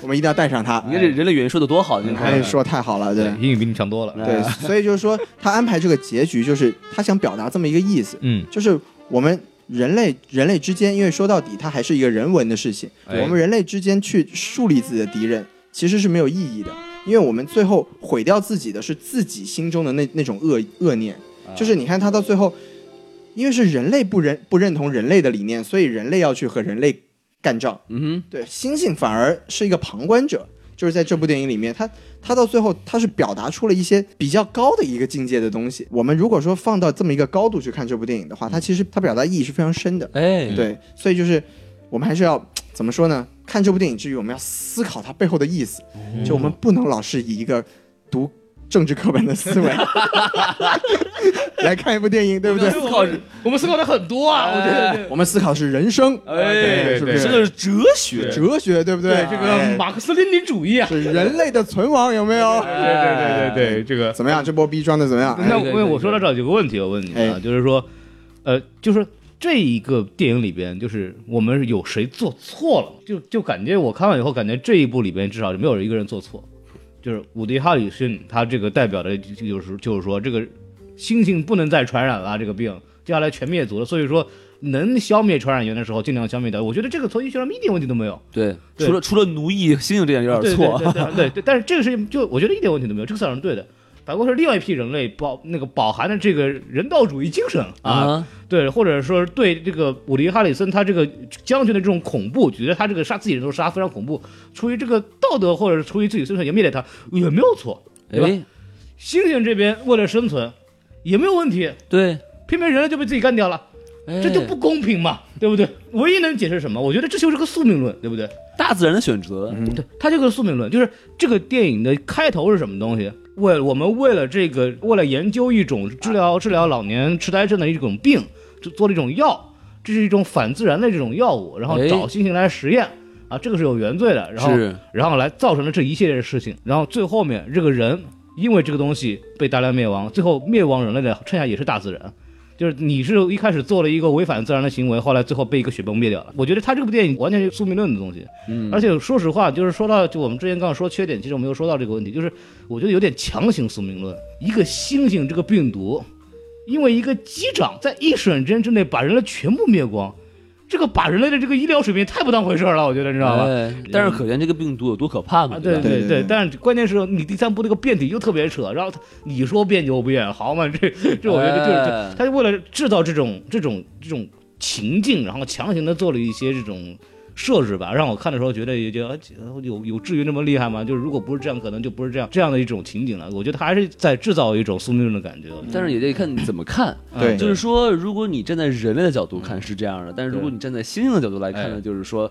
Speaker 3: 我们一定要带上他。*laughs*
Speaker 5: 你看这人类语言说的多好，你看，
Speaker 3: 哎，说太好了，对。
Speaker 6: 英语比你强多了。
Speaker 3: 对，所以就是说，他安排这个结局，就是他想表达这么一个意思，
Speaker 6: 嗯，
Speaker 3: 就是我们人类人类之间，因为说到底，它还是一个人文的事情。
Speaker 6: 哎
Speaker 3: 我们人类之间去树立自己的敌人，其实是没有意义的，因为我们最后毁掉自己的是自己心中的那那种恶恶念。就是你看他到最后，因为是人类不认不认同人类的理念，所以人类要去和人类干仗。
Speaker 5: 嗯哼
Speaker 3: 对，猩猩反而是一个旁观者，就是在这部电影里面，他他到最后他是表达出了一些比较高的一个境界的东西。我们如果说放到这么一个高度去看这部电影的话，它其实它表达意义是非常深的。
Speaker 5: 哼，哎，
Speaker 3: 对，所以就是我们还是要怎么说呢？看这部电影之余，我们要思考它背后的意思，就我们不能老是以一个读政治课本的思维 *laughs* 来看一部电影，对不对？
Speaker 5: 思考
Speaker 4: 我们思考的很多啊，我觉得
Speaker 3: 我们思考是人生，
Speaker 5: 哎，
Speaker 3: 是不是
Speaker 5: 这个是哲学，
Speaker 3: 哲学，对不对？
Speaker 4: 这个马克思列宁主义啊，
Speaker 3: 是人类的存亡，有没有？
Speaker 4: 对对对对对，这个
Speaker 3: 怎么样？这波逼装的怎么样？哎
Speaker 4: 那我我说到这儿有个问题，我问你啊，
Speaker 3: 哎
Speaker 4: 就是说，呃，就是这一个电影里边，就是我们有谁做错了？就就感觉我看完以后，感觉这一部里边至少是没有一个人做错，就是伍迪·哈里逊他这个代表的就是就是说这个猩猩不能再传染了这个病，接下来全灭族了，所以说能消灭传染源的时候尽量消灭掉。我觉得这个从医学上一点问题都没有。
Speaker 5: 对，
Speaker 4: 对
Speaker 5: 除了除了奴役猩猩这点有点错，
Speaker 4: 对对对对对，但是这个事情就我觉得一点问题都没有，这个算是对的。反过是另外一批人类饱那个饱含的这个人道主义精神啊，
Speaker 5: 啊，
Speaker 4: 对，或者说对这个伍迪·哈里森他这个将军的这种恐怖，觉得他这个杀自己人都杀非常恐怖，出于这个道德或者是出于自己生存也灭了他也没有错，对吧？
Speaker 5: 哎，
Speaker 4: 猩猩这边为了生存也没有问题，
Speaker 5: 对，
Speaker 4: 偏偏人类就被自己干掉了，
Speaker 5: 哎
Speaker 4: 这就不公平嘛，对不对？唯一能解释什么？我觉得这就是个宿命论，对不对？
Speaker 5: 大自然的选择，
Speaker 4: 对，它这个宿命论就是这个电影的开头是什么东西？为我们为了这个，为了研究一种治疗治疗老年痴呆症的一种病，就做了一种药，这是一种反自然的这种药物，然后
Speaker 5: 哎
Speaker 4: 找猩猩来实验啊，这个是有原罪的，然后然后来造成了这一系列的事情，然后最后面这个人因为这个东西被大量灭亡，最后灭亡人类的剩下也是大自然。就是你是一开始做了一个违反自然的行为，后来最后被一个雪崩灭掉了。我觉得他这部电影完全是宿命论的东西，
Speaker 5: 嗯
Speaker 4: 而且说实话，就是说到就我们之前刚刚说缺点，其实我没有说到这个问题，就是我觉得有点强行宿命论。一个猩猩这个病毒，因为一个机长在一瞬间之内把人类全部灭光，这个把人类的这个医疗水平太不当回事儿了，我觉得你知道吧？
Speaker 5: 哎但是可见这个病毒有多可怕嘛，
Speaker 4: 啊，
Speaker 5: 对？
Speaker 4: 对对但是关键是你第三部那个变体又特别扯，然后他你说变就变，好嘛？这 *laughs* 这我觉得就是
Speaker 5: 哎，
Speaker 4: 他就为了制造这种这种这种情境，然后强行的做了一些这种设置吧，让我看的时候觉得也就呃有有至于那么厉害吗？就是如果不是这样，可能就不是这样这样的一种情景了。我觉得他还是在制造一种宿命论的感觉。
Speaker 5: 但是也得看你怎么看。
Speaker 3: 对
Speaker 5: 就是说，如果你站在人类的角度看是这样的，但是如果你站在星星的角度来看呢，
Speaker 4: 哎
Speaker 5: 就是说，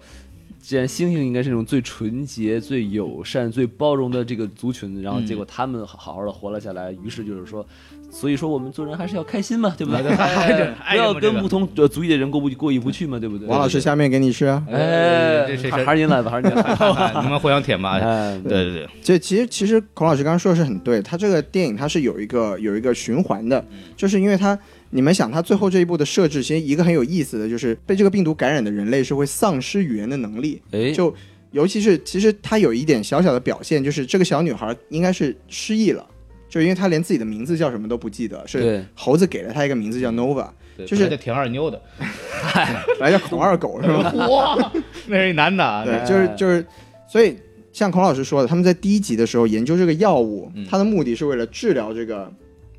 Speaker 5: 既然猩猩应该是那种最纯洁、最友善、最包容的这个族群，然后结果他们好好好的活了下来，于是就是说，所以说我们做人还是要开心嘛，对不对？哎 *laughs* 不要跟不同呃族裔的人过不过意不去嘛，对不对？
Speaker 3: 王老师下面给你吃啊。
Speaker 5: 哎，还还是您来吧，还是您来吧。*laughs*
Speaker 4: 你们互相舔吧？
Speaker 5: 哎，
Speaker 4: 对对对，
Speaker 3: 这其实其实孔老师刚刚说的是很对，他这个电影它是有一个有一个循环的，就是因为它你们想，它最后这一步的设置，其实一个很有意思的就是被这个病毒感染的人类是会丧失语言的能力，
Speaker 5: 哎，
Speaker 3: 就尤其是其实它有一点小小的表现，就是这个小女孩应该是失忆了，就因为她连自己的名字叫什么都不记得，是猴子给了她一个名字叫 Nova，就是
Speaker 4: 本来叫舔二妞的，*laughs*
Speaker 3: 本来叫孔二狗是吧？*laughs*
Speaker 4: 哇，那是一男的啊，
Speaker 3: 对，就是就是，所以像孔老师说的，他们在第一集的时候研究这个药物，
Speaker 4: 嗯。
Speaker 3: 它的目的是为了治疗这个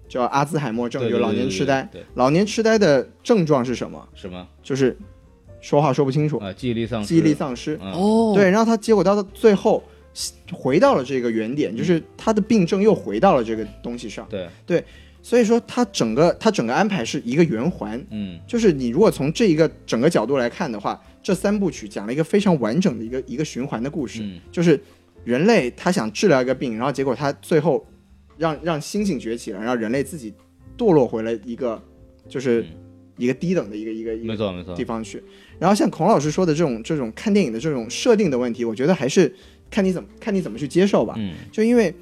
Speaker 3: 叫阿兹海默症，
Speaker 4: 对
Speaker 3: 就老年痴呆。老年痴呆的症状是什么？
Speaker 4: 什么
Speaker 3: 就是说话说不清楚，
Speaker 4: 啊？记忆力丧失，
Speaker 3: 记忆力丧失。
Speaker 4: 嗯
Speaker 5: 哦，
Speaker 3: 对，然后他结果到最后回到了这个原点，就是他的病症又回到了这个东西上。
Speaker 4: 对，
Speaker 3: 所以说他整个他整个安排是一个圆环，
Speaker 4: 嗯
Speaker 3: 就是你如果从这一个整个角度来看的话，这三部曲讲了一个非常完整的一个一个循环的故事，
Speaker 4: 嗯
Speaker 3: 就是人类他想治疗一个病，然后结果他最后让让猩猩崛起了，让人类自己堕落回了一个就是一个低等的一个一个一个
Speaker 4: 没错没错。
Speaker 3: 地，方去。然后像孔老师说的这种这种看电影的这种设定的问题，我觉得还是看你怎么看你怎么去接受吧。
Speaker 4: 嗯。
Speaker 3: 就因为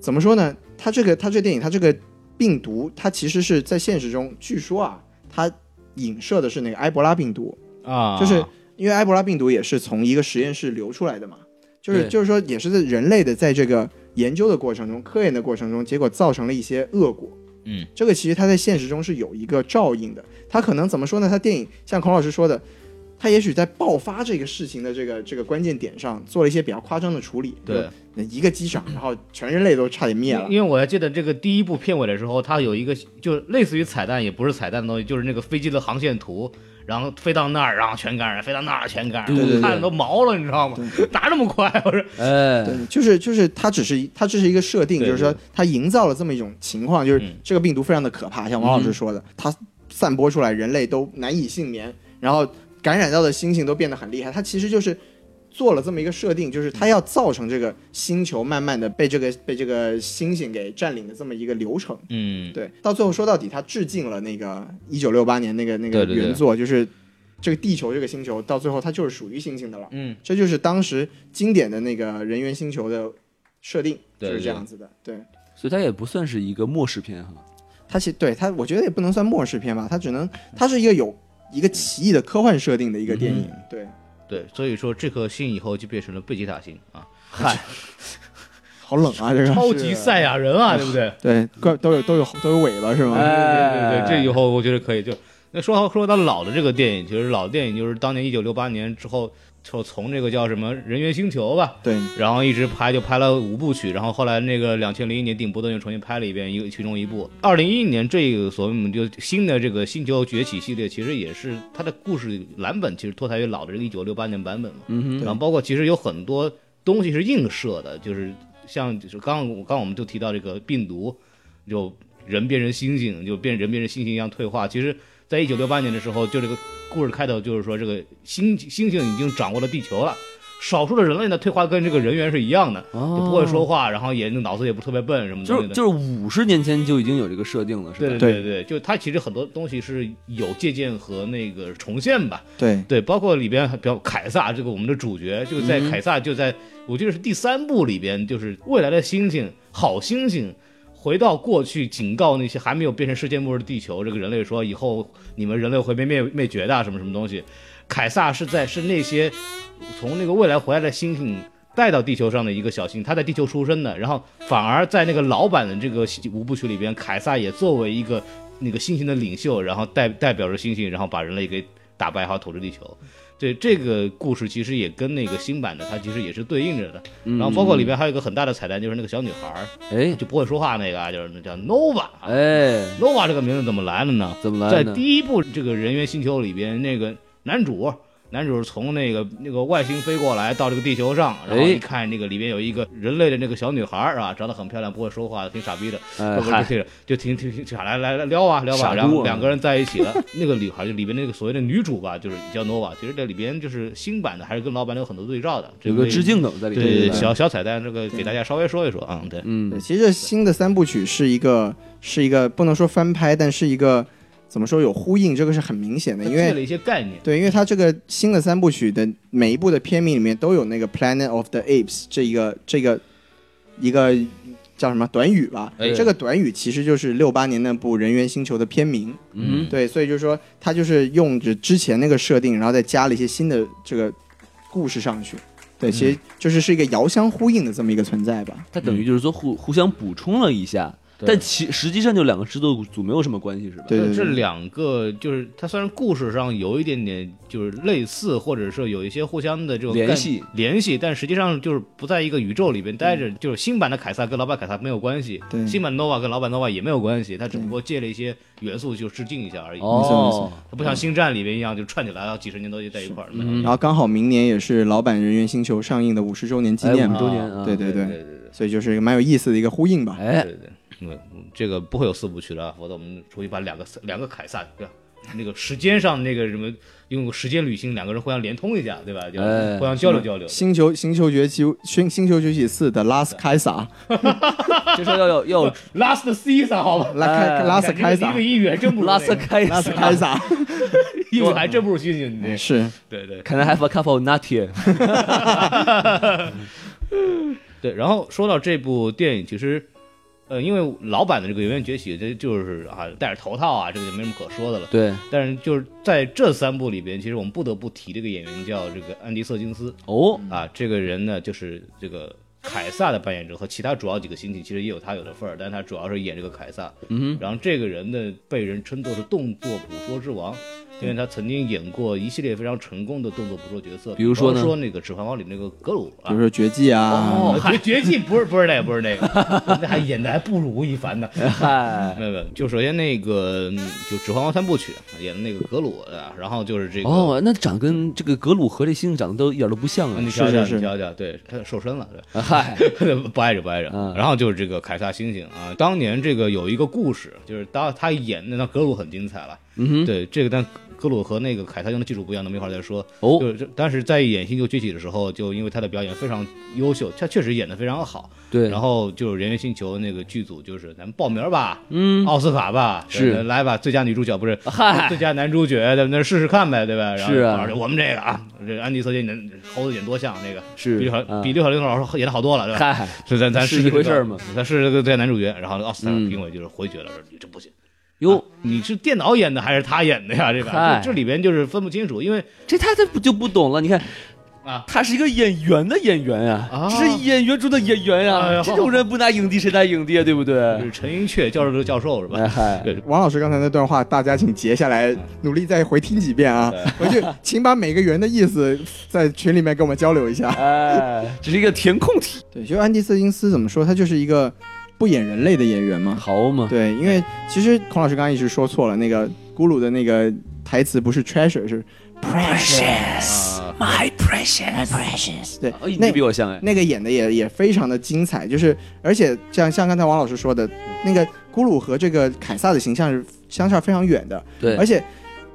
Speaker 3: 怎么说呢，他这个他这个电影他这个病毒，它其实是在现实中，据说啊，它影射的是那个埃博拉病毒，
Speaker 4: 啊，
Speaker 3: 就是因为埃博拉病毒也是从一个实验室流出来的嘛，就是就是说也是在人类的在这个研究的过程中、科研的过程中，结果造成了一些恶果。
Speaker 4: 嗯，
Speaker 3: 这个其实它在现实中是有一个照应的。它可能怎么说呢？它电影像孔老师说的，它也许在爆发这个事情的这个这个关键点上做了一些比较夸张的处理。
Speaker 4: 对，
Speaker 3: 那一个机长，*laughs* 然后全人类都差点灭了。
Speaker 4: 因为我还记得这个第一部片尾的时候，它有一个就类似于彩蛋，也不是彩蛋的东西，就是那个飞机的航线图，然后飞到那儿，然后全感染，飞到那儿全感染，
Speaker 3: 对对对
Speaker 4: 我看着都毛了，你知道吗？*laughs* 哪那么快？我说，
Speaker 5: 哎，
Speaker 3: 对，就是就是它只是它只是一个设定，
Speaker 4: 对
Speaker 3: 就是说它营造了这么一种情况，就是
Speaker 4: 嗯
Speaker 3: 这个病毒非常的可怕，像王老师说的，它散播出来，人类都难以幸免，然后感染到的猩猩都变得很厉害。它其实就是做了这么一个设定，就是它要造成这个星球慢慢的被这个被这个星星给占领的这么一个流程。
Speaker 4: 嗯，
Speaker 3: 对，到最后说到底，它致敬了那个一九六八年那个那个
Speaker 4: 对对对
Speaker 3: 原作，就是这个地球这个星球，到最后它就是属于星星的了。
Speaker 4: 嗯，
Speaker 3: 这就是当时经典的那个人猿星球的设定，
Speaker 4: 对
Speaker 3: 就是这样子的。对，
Speaker 5: 所以它也不算是一个末世片哈。
Speaker 3: 它其对它，我觉得也不能算末世片吧，它只能它是一个有一个奇异的科幻设定的一个电影。对，
Speaker 4: 对，所以说这颗星以后就变成了贝吉塔星啊，嗨，*laughs*
Speaker 3: 好冷啊，这个
Speaker 4: 超级赛亚人啊，对不对？*laughs*
Speaker 3: 对，怪都有都有都有尾巴是吗？
Speaker 4: 对对对，这以后我觉得可以。就那说说到老的这个电影，其实老电影就是当年一九六八年之后，就从这个叫什么《人猿星球》吧，
Speaker 3: 对，
Speaker 4: 然后一直拍就拍了五部曲，然后后来那个两千零一年定波顿又重新拍了一遍，一个其中一部。二零一一年这个所谓我们就新的这个《星球崛起》系列，其实也是它的故事蓝本其实脱胎于老的这个一九六八年版本嘛。
Speaker 5: 嗯
Speaker 4: 然后包括其实有很多东西是映射的，就是像就是刚刚刚我们就提到这个病毒，就人变成猩猩，就变人变成猩猩一样退化。其实，在一九六八年的时候，就这个故事开头就是说，这个星星星已经掌握了地球了。少数的人类呢，退化跟这个人猿是一样的，就不会说话，然后也脑子也不特别笨什么东西的。
Speaker 5: 就是就是五十年前就已经有这个设定了，是吧？
Speaker 4: 对对对对，就它其实很多东西是有借鉴和那个重现吧。
Speaker 3: 对，
Speaker 4: 对，包括里边还比较凯撒这个我们的主角，就在凯撒就在、我记得是第三部里边，就是未来的星星好猩猩回到过去警告那些还没有变成世界末日的地球，这个人类说以后你们人类会被灭灭绝的什么什么东西。凯撒是在是那些从那个未来回来的星星带到地球上的一个小星，他在地球出生的，然后反而在那个老版的这个五部曲里边，凯撒也作为一个那个星星的领袖，然后代代表着星星，然后把人类给打败，好统治地球。对这个故事其实也跟那个新版的它其实也是对应着的，然后包括里边还有一个很大的彩蛋，就是那个小女孩儿
Speaker 5: 哎
Speaker 4: 就不会说话那个啊，就是那叫 Nova。
Speaker 5: 哎
Speaker 4: ，Nova 这个名字怎么来的呢？在
Speaker 5: 怎么来在？
Speaker 4: 第一部这个人猿星球里边，那个男主，男主是从那个那个外星飞过来到这个地球上，然后
Speaker 5: 哎
Speaker 4: 一看那个里边有一个人类的那个小女孩儿啊，长得很漂亮，不会说话，挺傻逼的，
Speaker 5: 哎
Speaker 4: 不不
Speaker 5: 嗨
Speaker 4: 就就挺挺挺来来来撩啊撩吧，然后两个人在一起了。那个女孩就里边那个所谓的女主吧，就是叫 Nova，其实这里边就是新版的，还是跟老版的有很多对照的，这
Speaker 5: 有个致敬的在里
Speaker 4: 对
Speaker 5: 面。
Speaker 4: 对对小小彩蛋，这个给大家稍微说一说啊，对。
Speaker 5: 嗯
Speaker 3: 对，，其实这新的三部曲是一个是一个不能说翻拍，但是一个怎么说有呼应，这个是很明显的，因为
Speaker 4: 借了一些概念，
Speaker 3: 对，因为它这个新的三部曲的每一部的片名里面都有那个 Planet of the Apes 这一个这个一个叫什么短语吧？
Speaker 4: 哎
Speaker 3: 这个短语其实就是六八年那部《人猿星球》的片名。
Speaker 5: 嗯，
Speaker 3: 对，所以就是说它就是用着之前那个设定，然后再加了一些新的这个故事上去。对，其实就是是一个遥相呼应的这么一个存在吧。
Speaker 5: 它等于就是说互互相补充了一下，
Speaker 4: 对
Speaker 5: 但其实际上就两个制作组没有什么关系，是吧？
Speaker 3: 对对对，
Speaker 4: 这两个就是它虽然故事上有一点点就是类似，或者说有一些互相的这种
Speaker 5: 联系
Speaker 4: 联系，但实际上就是不在一个宇宙里边待着。就是新版的凯撒跟老版凯撒没有关系，
Speaker 3: 对
Speaker 4: 新版 nova 跟老版 nova 也没有关系，它只不过借了一些元素就致敬一下而已。
Speaker 3: 没错没错
Speaker 5: 哦，
Speaker 4: 它不像星战里边一样就串起来，然后几十年都在一块儿。
Speaker 5: 嗯
Speaker 3: 然后刚好明年也是老版《人猿星球》上映的五十周年纪念
Speaker 5: 哎
Speaker 3: 嘛
Speaker 5: ，50周年啊
Speaker 3: 对对对，
Speaker 4: 对对对
Speaker 3: 所以就是一个蛮有意思的一个呼应吧。
Speaker 4: 对
Speaker 5: 哎，
Speaker 4: 对对。这个不会有四部曲了，否则我们出去把两个两个凯撒，对吧？那个时间上那个什么，用时间旅行，两个人互相连通一下，对吧？就
Speaker 5: 哎
Speaker 4: 互相交流交流。
Speaker 3: 星球星球崛起星星球崛起四的拉斯凯撒，
Speaker 5: 就说要要要
Speaker 4: Last Caesar 好吧？
Speaker 3: 拉开拉斯凯撒
Speaker 4: 一个，英语还真不如
Speaker 5: 拉斯
Speaker 4: 那个
Speaker 5: 开
Speaker 3: 拉斯凯撒 *laughs*
Speaker 4: 英语还真不如星星，你这 *laughs*
Speaker 3: 是
Speaker 4: 对对
Speaker 5: ，Can I have a cup of nutty？*laughs*
Speaker 4: 对。然后说到这部电影，其实。呃，因为老版的这个《演员崛起》，这就是啊戴着头套啊，这个就没什么可说的了。
Speaker 5: 对，
Speaker 4: 但是就是在这三部里边，其实我们不得不提这个演员叫这个安迪·瑟金斯。
Speaker 5: 哦，
Speaker 4: 啊，这个人呢就是这个凯撒的扮演者和其他主要几个星体其实也有他有的份儿，但他主要是演这个凯撒。
Speaker 5: 嗯
Speaker 4: 然后这个人呢被人称作是动作捕捉之王，因为他曾经演过一系列非常成功的动作捕捉角色，
Speaker 5: 比如说呢
Speaker 4: 说那个《指环王》里那个格鲁啊
Speaker 3: 比如。说绝技啊，
Speaker 4: 哦，绝绝技不是不是那个不是那个，那还演的还不如吴亦凡呢。
Speaker 5: 嗨，
Speaker 4: 没有没有，就首先那个嗯就《指环王》三部曲演的那个格鲁啊，然后就是这个
Speaker 5: 哦，那长得跟这个格鲁和这猩猩长得都一点都不像啊
Speaker 4: 啊你。瞧瞧你瞧瞧，对他瘦身了，对。
Speaker 5: 嗨，*laughs*
Speaker 4: 不挨着不挨着。
Speaker 5: 嗯
Speaker 4: 然后就是这个凯撒猩猩啊，当年这个有一个故事，就是当他演的那格鲁很精彩了。
Speaker 5: 嗯哼，
Speaker 4: 对这个，但格鲁和那个凯撒用的技术不一样，那么一会儿再说。
Speaker 5: 哦
Speaker 4: 就是这但是在演《星球崛起》的时候，就因为他的表演非常优秀，他确实演的非常好。
Speaker 5: 对，
Speaker 4: 然后就是《人猿星球》那个剧组就是咱们报名吧，
Speaker 5: 嗯，
Speaker 4: 奥斯卡吧，
Speaker 5: 是
Speaker 4: 来吧，最佳女主角不是
Speaker 5: 嗨
Speaker 4: 最佳男主角，对吧？那试试看呗，对吧？然后
Speaker 5: 是啊
Speaker 4: 我们这个啊，这安迪·瑟金能猴子演多像那个，
Speaker 5: 是
Speaker 4: 比刘小
Speaker 5: 啊
Speaker 4: 比刘小玲老师演的好多了，对吧？
Speaker 5: 嗨，
Speaker 4: 是咱咱
Speaker 5: 是一回事儿嘛？
Speaker 4: 咱试这个最佳男主角，然后奥斯卡
Speaker 5: 嗯
Speaker 4: 评委就是回绝了，说你这不行。
Speaker 5: 哟，
Speaker 4: 你是电脑演的还是他演的呀？这
Speaker 5: 嗨
Speaker 4: 个这这里边就是分不清楚，因为
Speaker 5: 这他他不就不懂了？你看。
Speaker 4: 啊，
Speaker 5: 他是一个演员的演员呀、
Speaker 4: 啊
Speaker 5: 这是演员中的演员呀、
Speaker 4: 哎
Speaker 5: 这种人不拿影帝谁拿影帝啊？对不对？
Speaker 4: 是陈寅恪教授的教授是吧？
Speaker 5: 哎嗨，
Speaker 4: 对
Speaker 3: 王老师刚才那段话，大家请截下来，努力再回听几遍啊！回去请把每个圆的意思在群里面跟我们交流一下。
Speaker 5: 哎，这是一个填空题，
Speaker 3: 对，就安迪·瑟金斯怎么说，他就是一个不演人类的演员吗。
Speaker 5: 好嘛？
Speaker 3: 对，因为其实孔老师刚刚一直说错了，那个咕噜的那个台词不是 treasure 是 precious，precious precious。对
Speaker 5: 哦，，
Speaker 3: 那
Speaker 5: 比我像哎，
Speaker 3: 那个演的也也非常的精彩，就是而且像像刚才王老师说的，那个咕噜和这个凯撒的形象是相差非常远的，
Speaker 5: 对
Speaker 3: 而，且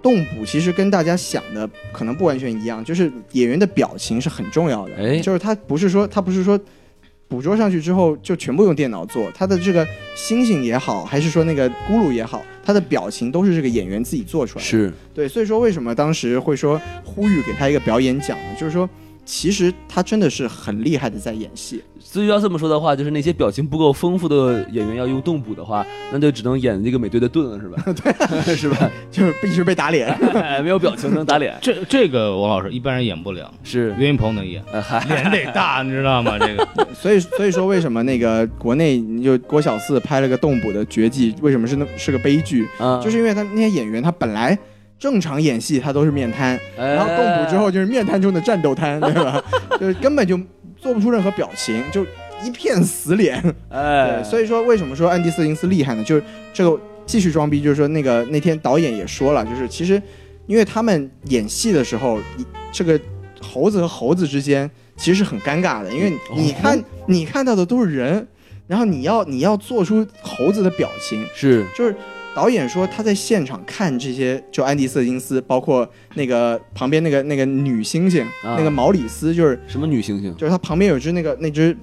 Speaker 3: 动捕其实跟大家想的可能不完全一样，就是演员的表情是很重要的，
Speaker 5: 哎
Speaker 3: 就是他不是说他不是说。捕捉上去之后就全部用电脑做，他的这个星星也好，还是说那个咕噜也好，他的表情都是这个演员自己做出来的。
Speaker 5: 是
Speaker 3: 对，所以说为什么当时会说呼吁给他一个表演奖呢？就是说，其实他真的是很厉害的在演戏。
Speaker 5: 所以要这么说的话，就是那些表情不够丰富的演员要用动捕的话，那就只能演那个美队的盾了，是吧？*laughs* 对，是吧？*laughs*
Speaker 3: 就是一直被打脸。
Speaker 5: 哎 *laughs* 没有表情能打脸，
Speaker 4: 这这个王老师一般人演不了，
Speaker 5: 是，
Speaker 4: 岳云鹏能演，脸得大，你知道吗？这个
Speaker 3: 所以所以说为什么那个国内你就郭小四拍了个动捕的绝技，为什么是那是个悲剧？
Speaker 5: 啊，
Speaker 3: 就是因为他那些演员他本来正常演戏他都是面瘫，
Speaker 5: 哎，
Speaker 3: 然后动捕之后就是面瘫中的战斗瘫，对吧？*laughs* 就是根本就做不出任何表情，就一片死脸。
Speaker 5: 哎，
Speaker 3: 对，所以说为什么说安迪·瑟金斯厉害呢？就是这个继续装逼，就是说那个那天导演也说了，就是其实因为他们演戏的时候，这个猴子和猴子之间其实是很尴尬的，因为你看、你看到的都是人，然后你要你要做出猴子的表情，
Speaker 5: 是
Speaker 3: 就是。导演说他在现场看这些，就安迪·瑟金斯，包括那个旁边那个那个女猩猩，
Speaker 5: 啊
Speaker 3: 那个毛里斯，就是
Speaker 5: 什么女猩猩
Speaker 3: 就是他旁边有只那个那只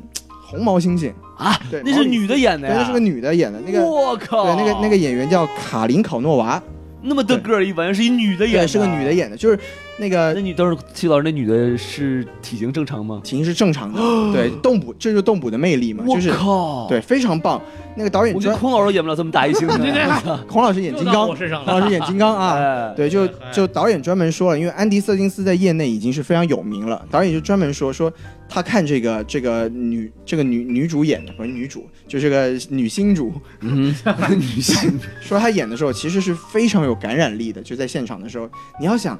Speaker 3: 红毛猩猩，
Speaker 5: 啊？
Speaker 3: 对，
Speaker 5: 那是女的演的
Speaker 3: 对，
Speaker 5: 呀？
Speaker 3: 那是个女的演的，那个
Speaker 5: 我靠，
Speaker 3: 对，那个那个演员叫卡琳考诺娃，
Speaker 5: 那么的个儿一闻是一女的演
Speaker 3: 对，
Speaker 5: 的，
Speaker 3: 是个女的。演的，就是那个
Speaker 5: 那女等会儿，齐老师，那女的是体型正常吗？
Speaker 3: 体型是正常的，*gasps* 对，动捕，这就是动捕的魅力嘛，
Speaker 5: 我
Speaker 3: 就是
Speaker 5: 靠，
Speaker 3: 对，非常棒。那个导演专
Speaker 5: 我觉得孔老师演不了这么大一猩猩。
Speaker 3: 孔老师演金刚。孔老师演金刚啊。
Speaker 5: 哎，
Speaker 3: 对，就就导演专门说了，因为安迪·瑟金斯在业内已经是非常有名了，导演就专门说说他看这个这个女这个女女主演的不是女主，就是个女星主，
Speaker 5: 嗯，*laughs* 女星 *laughs*
Speaker 3: 说她演的时候其实是非常有感染力的，就在现场的时候，你要想，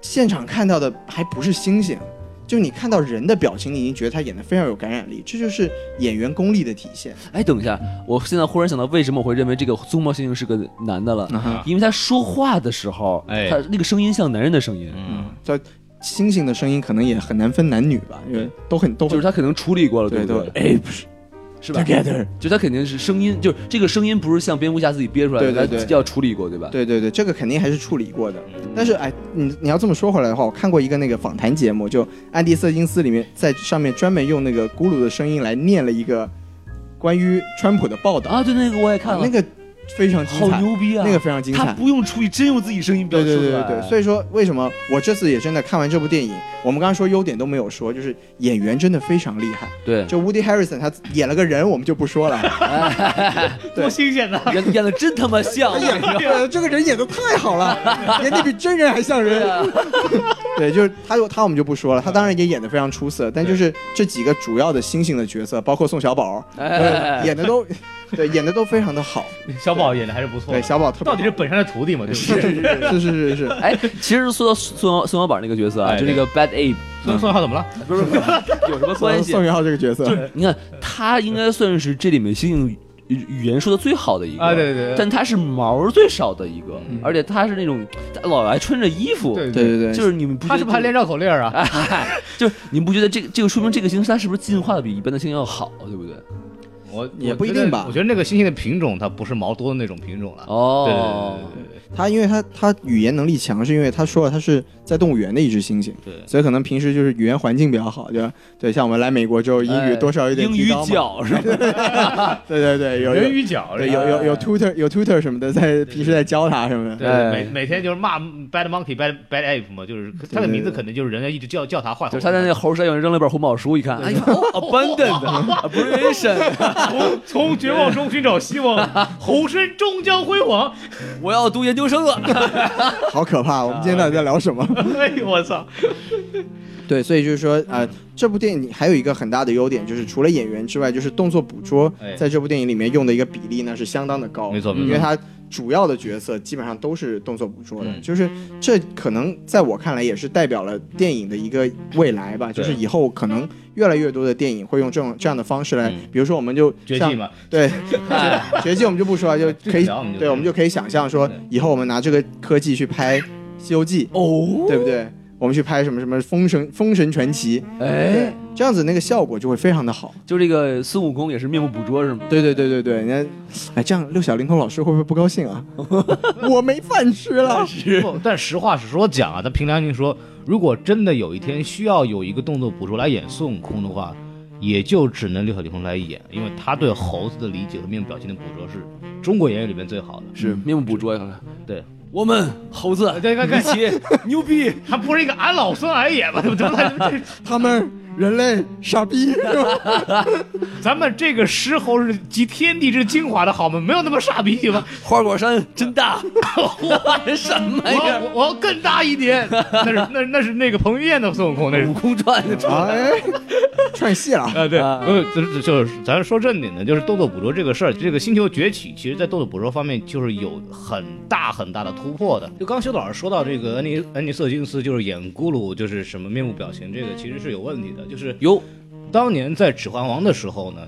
Speaker 3: 现场看到的还不是星星，就你看到人的表情，你已经觉得他演的非常有感染力，这就是演员功力的体现。
Speaker 5: 哎，等一下，我现在忽然想到，为什么我会认为这个棕毛猩猩是个男的了？
Speaker 3: 啊
Speaker 5: 因为他说话的时候，
Speaker 4: 哎
Speaker 5: 他那个声音像男人的声音，
Speaker 4: 嗯，
Speaker 3: 叫星星的声音可能也很难分男女吧，因为都很都很
Speaker 5: 就是他可能处理过了，
Speaker 3: 对
Speaker 5: 对对？
Speaker 3: 哎不是
Speaker 5: 是吧
Speaker 3: ？Together。
Speaker 5: 就他肯定是声音，就是这个声音不是像蝙蝠侠自己憋出来的，
Speaker 3: 对对对
Speaker 5: 要处理过，对吧？
Speaker 3: 对对对，这个肯定还是处理过的。但是哎，你你要这么说回来的话，我看过一个那个访谈节目，就安迪瑟金斯里面在上面专门用那个咕噜的声音来念了一个关于川普的报道，
Speaker 5: 啊，对，那个我也看了，
Speaker 3: 那个非常精
Speaker 5: 好
Speaker 3: 彩，
Speaker 5: 牛逼啊！
Speaker 3: 那个非常精彩。
Speaker 5: 他不用出去，真用自己声音表
Speaker 3: 对
Speaker 5: 述出来。
Speaker 3: 对对对对，所以说为什么我这次也真的看完这部电影，我们刚刚说优点都没有说，就是演员真的非常厉害。
Speaker 5: 对
Speaker 3: 就 Woody Harrison 他演了个人，我们就不说了，
Speaker 4: 多新鲜呐！
Speaker 5: 演演的真他妈像，我跟你说
Speaker 3: 对，这个人演的太好了，*laughs* 演的比真人还像人。对，就是他，他我们就不说了，他当然也演的非常出色，但就是这几个主要的星星的角色，包括宋小宝，
Speaker 5: 哎
Speaker 3: 对演的都，对，演的都非常的好。
Speaker 4: 小宝演的还是不错
Speaker 3: 对，小宝特别
Speaker 4: 到底是本山的徒弟嘛？对不对？
Speaker 3: 是是是是是，
Speaker 5: 哎，其实说到宋小宋小宝那个角色啊，
Speaker 4: 哎
Speaker 5: 就那个 Bad Ape，
Speaker 4: 宋宋小怎么了？
Speaker 5: 不是不是有什么关系
Speaker 3: 宋？元浩这个角色，
Speaker 5: 你看他应该算是这里面星星语语言说的最好的一个
Speaker 4: 啊，对对对，
Speaker 5: 但他是毛最少的一个，而且他是那种老爱穿着衣服，
Speaker 4: 对
Speaker 3: 对对对，
Speaker 5: 就是你们不觉得
Speaker 4: 他是不是还练绕口令啊？
Speaker 5: 哎，就是你们不觉得这个这个说明这个猩猩它是不是进化的比一般的猩猩要好，对不对？
Speaker 4: 我
Speaker 3: 也不一定吧
Speaker 4: 我觉得那个猩猩的品种它不是毛多的那种品种了。
Speaker 5: 哦，
Speaker 4: 对对对对对
Speaker 3: 他因为它它语言能力强，是因为它说了它是在动物园的一只猩猩，
Speaker 4: 对
Speaker 3: 所以可能平时就是语言环境比较好，对吧？对，像我们来美国之后，英语
Speaker 5: 哎
Speaker 3: 多少有点
Speaker 5: 英语。*laughs* 角是吧？
Speaker 3: 对对对，有有
Speaker 4: 人语角，
Speaker 3: 对有有有 tutor 有 tutor 什么的，在平时在教他什么的。
Speaker 4: 对，
Speaker 5: 哎
Speaker 4: 每每天就是骂 bad monkey bad bad ape 嘛，就是他的名字可能就是人家一直叫叫他坏猴子。
Speaker 5: 就是他在那猴山上扔了本红宝书，一看，哎呦参，*laughs*
Speaker 4: 从从绝望中寻找希望，猴身终将辉煌。
Speaker 5: 我要读研究生了。
Speaker 3: 好可怕！我们今天到底在聊什么？*laughs*
Speaker 4: 哎呦我操！*laughs*
Speaker 3: 对，所以就是说，呃，这部电影还有一个很大的优点，就是除了演员之外，就是动作捕捉
Speaker 4: 哎。
Speaker 3: 在这部电影里面用的一个比例呢是相当的高。
Speaker 4: 没错没错。
Speaker 3: 因为它主要的角色基本上都是动作捕捉的，
Speaker 4: 嗯。
Speaker 3: 就是这可能在我看来也是代表了电影的一个未来吧，就是以后可能越来越多的电影会用这种这样的方式来，
Speaker 4: 嗯。
Speaker 3: 比如说我们就像
Speaker 4: 绝技嘛，
Speaker 3: 对，绝技我们就不说了，就可以 *laughs* 对，我们就可以想象说，以后我们拿这个科技去拍《西游记》，
Speaker 5: 哦，
Speaker 3: 对不对？我们去拍什么什么《封神封神传奇》，
Speaker 5: 哎，
Speaker 3: 这样子那个效果就会非常的好。
Speaker 5: 就这个孙悟空也是面目捕捉是吗？
Speaker 3: 对对对对对，你看，哎，这样六小龄童老师会不会不高兴啊？*laughs* 我没饭吃了。
Speaker 4: 不但实话实说讲啊，咱凭良心说，如果真的有一天需要有一个动作捕捉来演孙悟空的话，也就只能六小龄童来演，因为他对猴子的理解和面部表情的捕捉是中国演员里面最好的。
Speaker 5: 是面部捕捉呀。
Speaker 4: 对，
Speaker 5: 我们猴子一起牛逼，*laughs*
Speaker 4: 还不是一个俺老孙俺也吗？对不对？
Speaker 3: 他们人类傻逼是吧？*laughs*
Speaker 4: 咱们这个石猴是集天地之精华的好吗？没有那么傻逼行吗？
Speaker 5: 花果山真大，哇，这什么呀？
Speaker 4: 我我要更大一点，那是那那是那个彭于晏的孙悟空，那是
Speaker 5: 悟空传的传，*laughs*
Speaker 3: 哎，串戏了。
Speaker 4: 啊，对，
Speaker 5: 啊
Speaker 4: 呃，就是就是，咱说正经的，就是豆豆捕捉这个事儿，这个《星球崛起》其实在豆豆捕捉方面就是有很大很大的突破的。就刚修导老师说到这个恩尼恩尼瑟金斯，就是演咕噜，就是什么面部表情，这个其实是有问题的。就是
Speaker 5: 有
Speaker 4: 当年在《指环王》的时候呢，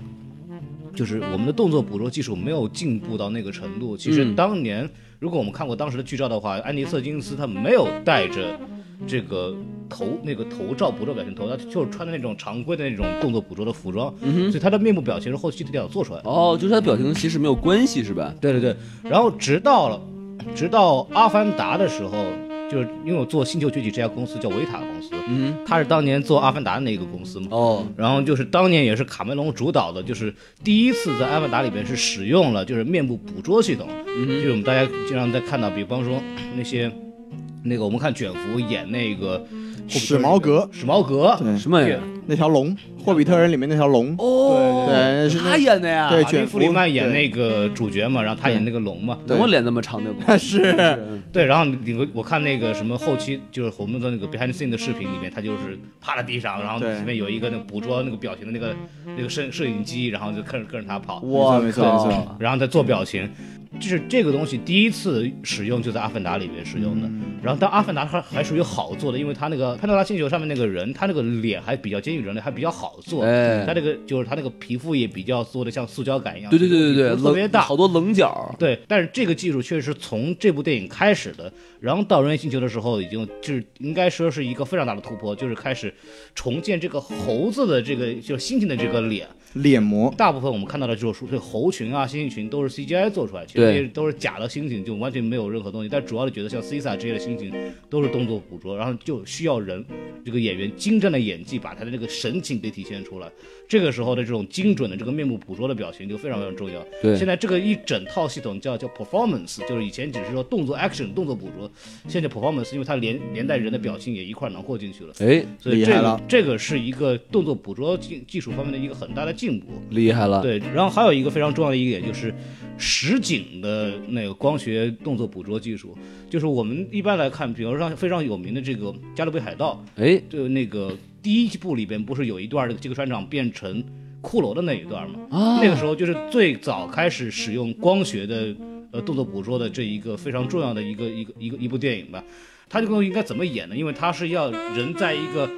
Speaker 4: 就是我们的动作捕捉技术没有进步到那个程度。其实
Speaker 5: 嗯
Speaker 4: 当年，如果我们看过当时的剧照的话，安妮瑟金斯他没有带着这个头那个头罩捕捉表情头，他就是穿的那种常规的那种动作捕捉的服装，所以他的面部表情是后期电脑做出来的。
Speaker 5: 哦，就是他的表情其实没有关系是吧？
Speaker 4: 对对对，然后直到了，直到《阿凡达》的时候，就是因为我做《星球崛起》这家公司叫维塔公司，
Speaker 5: 嗯，
Speaker 4: 他是当年做《阿凡达》的那个公司嘛。
Speaker 5: 哦，
Speaker 4: 然后就是当年也是卡梅隆主导的，就是第一次在《阿凡达》里边是使用了就是面部捕捉系统，嗯就是我们大家经常在看到，比方说那些那个我们看卷福演那个
Speaker 3: 史矛革
Speaker 4: 史矛革，
Speaker 5: 什么呀？
Speaker 3: 那条龙，《霍比特人》里面那条龙，
Speaker 5: 哦，
Speaker 3: 对
Speaker 5: 他演的呀？
Speaker 3: 对
Speaker 4: 马丁·弗里曼演那个主角嘛，然后他演那个龙嘛，
Speaker 5: 怎么脸那么长的？
Speaker 3: 那 *laughs* 是。*laughs*
Speaker 4: 对，然后你我我看那个什么后期就是我们的那个 behind the scene 的视频里面，他就是趴在地上，然后
Speaker 3: 对
Speaker 4: 前面有一个那个捕捉那个表情的那个那个摄摄影机，然后就跟着跟着他跑，
Speaker 5: 哇
Speaker 3: 没错没错！
Speaker 4: 然后再做表情，就是这个东西第一次使用就在《阿凡达》里面使用的。然后但《阿凡达》还还属于好做的，因为它那个潘多拉星球上面那个人，他那个脸还比较接近近人类还比较好做。
Speaker 5: 哎
Speaker 4: 他这个就是他那个皮肤也比较做的像塑胶感一样，
Speaker 5: 对对对对对，
Speaker 4: 特别大，
Speaker 5: 好多棱角。
Speaker 4: 对，但是这个技术确实从这部电影开始的，然后到《人猿星球》的时候，已经就是应该说是一个非常大的突破，就是开始重建这个猴子的这个就是猩猩的这个脸。
Speaker 3: 脸模，
Speaker 4: 大部分我们看到的就是这猴群啊、猩猩群都是 CGI 做出来，其实
Speaker 5: 对
Speaker 4: 都是假的猩猩，就完全没有任何东西。但主要的角色像 Cisa 这些的猩猩都是动作捕捉，然后就需要人这个演员精湛的演技把他的那个神情给体现出来。这个时候的这种精准的这个面部捕捉的表情就非常非常重要。
Speaker 5: 对
Speaker 4: 现在这个一整套系统叫叫 performance，就是以前只是说动作 action 动作捕捉，现在 performance 因为它连连带人的表情也一块儿囊括进去了。
Speaker 5: 哎，
Speaker 4: 所以这个这个是一个动作捕捉技技术方面的一个很大的进步。
Speaker 5: 厉害了。
Speaker 4: 对，然后还有一个非常重要的一点就是实景的那个光学动作捕捉技术，就是我们一般来看，比如说像非常有名的这个《加勒比海盗
Speaker 5: 哎》，，
Speaker 4: 就那个第一部里边不是有一段这个这个船长变成骷髅的那一段吗？
Speaker 5: 啊
Speaker 4: 那个时候就是最早开始使用光学的呃动作捕捉的这一个非常重要的一个一个一个一部电影吧。它这个东西应该怎么演呢？因为它是要人在一个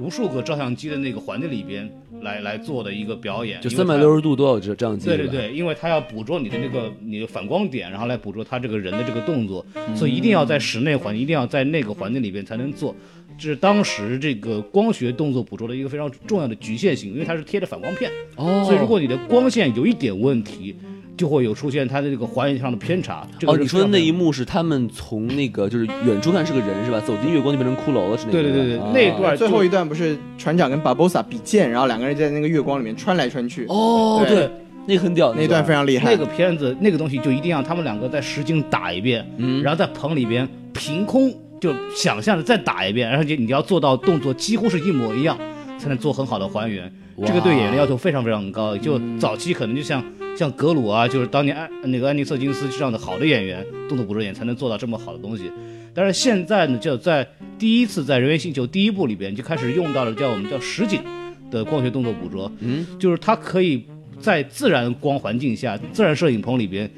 Speaker 4: 无数个照相机的那个环境里边来来做的一个表演，
Speaker 5: 就三百六十度都要这这样机。
Speaker 4: 对对对，因为他要捕捉你的那个你的反光点，然后来捕捉他这个人的这个动作，所以一定要在室内环境，一定要在那个环境里边才能做。这是当时这个光学动作捕捉的一个非常重要的局限性，因为它是贴着反光片，
Speaker 5: 哦，
Speaker 4: 所以如果你的光线有一点问题，就会有出现它的这个还原上的偏差。这个
Speaker 5: 哦，你说的那一幕是他们从那个就是远处看是个人是吧？走进月光就变成骷髅了，是那个
Speaker 4: 对对对对
Speaker 5: 啊
Speaker 4: 那一段
Speaker 3: 最后一段不是船长跟巴博萨比剑，然后两个人在那个月光里面穿来穿去，
Speaker 5: 哦，
Speaker 3: 对
Speaker 5: 对，那个很屌，
Speaker 3: 那段非常厉害。
Speaker 4: 那个片子那个东西就一定要他们两个在实景打一遍，
Speaker 5: 嗯
Speaker 4: 然后在棚里边凭空就想象着再打一遍，然后你你要做到动作几乎是一模一样，才能做很好的还原。这个对演员的要求非常非常高，就早期可能就像像格鲁啊，就是当年安那个安妮瑟金斯这样的好的演员，动作捕捉演员才能做到这么好的东西。但是现在呢，就在第一次在《人猿星球》第一部里边就开始用到了叫我们叫实景的光学动作捕捉，
Speaker 5: 嗯，
Speaker 4: 就是它可以在自然光环境下、自然摄影棚里边，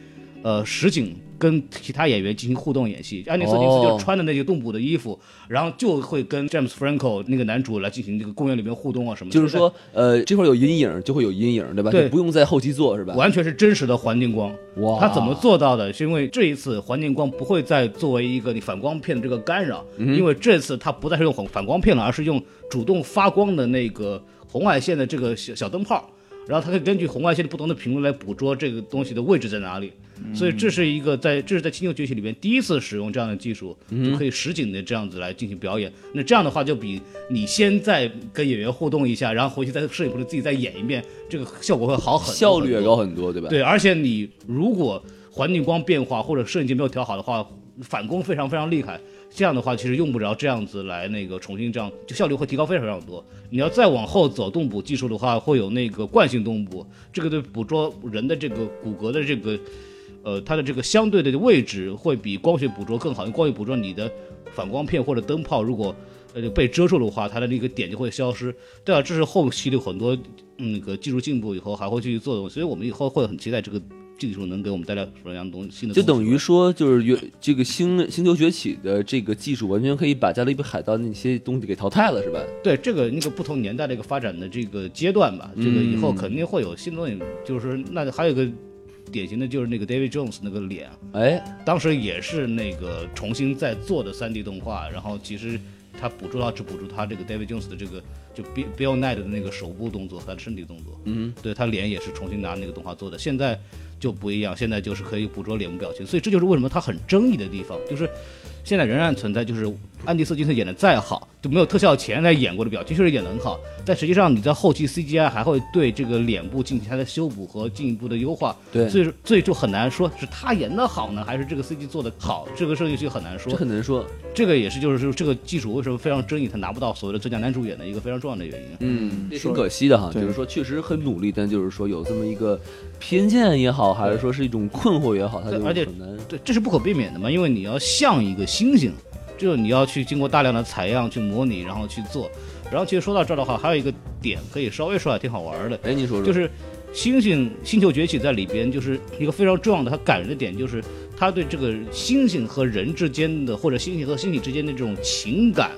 Speaker 4: 呃，实景跟其他演员进行互动演戏。安妮瑟金斯
Speaker 5: 哦
Speaker 4: 就穿的那些动捕的衣服，然后就会跟詹姆斯·弗兰克那个男主来进行这个公园里面互动啊什么的。
Speaker 5: 就是说，呃，这块有阴影就会有阴影，对吧？
Speaker 4: 对
Speaker 5: 不用在后期做是吧？
Speaker 4: 完全是真实的环境光。
Speaker 5: 哇
Speaker 4: 他怎么做到的？是因为这一次环境光不会再作为一个你反光片的这个干扰，
Speaker 5: 嗯
Speaker 4: 因为这次它不再是用反反光片了，而是用主动发光的那个红外线的这个小小灯泡，然后它可以根据红外线的不同的频率来捕捉这个东西的位置在哪里。所以这是一个在这是在《星球崛起》里边第一次使用这样的技术，就可以实景的这样子来进行表演。那这样的话，就比你先在跟演员互动一下，然后回去在摄影棚里自己再演一遍，这个效果会好很多，
Speaker 5: 效率也高很多，对吧？
Speaker 4: 对，而且你如果环境光变化或者摄影机没有调好的话，反攻非常非常厉害。这样的话，其实用不着这样子来那个重新这样，就效率会提高非常非常多。你要再往后走，动捕技术的话，会有那个惯性动捕，这个对捕捉人的这个骨骼的这个，呃，它的这个相对的位置会比光学捕捉更好。因为光学捕捉你的反光片或者灯泡如果呃被遮住的话，它的那个点就会消失。对啊，这是后期的很多嗯那个技术进步以后还会继续做的，所以我们以后会很期待这个技术能给我们带来什么样东西新的。
Speaker 5: 就等于说，就是原这个星星球崛起的这个技术，完全可以把加勒比海盗那些东西给淘汰了，是吧？
Speaker 4: 对这个那个不同年代的一个发展的这个阶段吧，这个以后
Speaker 5: 嗯
Speaker 4: 肯定会有新东西。就是那还有一个典型的就是那个 David Jones 那个脸，
Speaker 5: 哎，
Speaker 4: 当时也是那个重新在做的 3D 动画，然后其实他捕捉到只捕捉他这个 David Jones 的这个就 Bill Bill Nye 的那个手部动作，他的身体动作，
Speaker 5: 嗯，
Speaker 4: 对他脸也是重新拿那个动画做的，现在就不一样，现在就是可以捕捉脸部表情，所以这就是为什么他很争议的地方，就是现在仍然存在，就是安迪·瑟金斯演的再好，就没有特效前来演过的表情确实演得很好，但实际上你在后期 CGI 还会对这个脸部进行它的修补和进一步的优化，
Speaker 5: 对
Speaker 4: 所以所以就很难说是他演的好呢，还是这个 CG 做的好，这个事情就很难说
Speaker 5: 这。很难说。
Speaker 4: 这个也是就是说这个技术为什么非常争议，他拿不到所谓的最佳男主演的一个非常重要的原因。
Speaker 5: 嗯，也挺可惜的哈，就是说确实很努力，但就是说有这么一个偏见也好，还是说是一种困惑也好，他就
Speaker 4: 而且
Speaker 5: 很难。
Speaker 4: 对，这是不可避免的嘛，因为你要像一个猩猩，就是你要去经过大量的采样去模拟，然后去做。然后其实说到这儿的话，还有一个点可以稍微说，下挺好玩的，
Speaker 5: 哎，你说说，
Speaker 4: 就是星星星球崛起在里边就是一个非常重要的，它感人的点就是它对这个星星和人之间的，或者星星和星星之间的这种情感。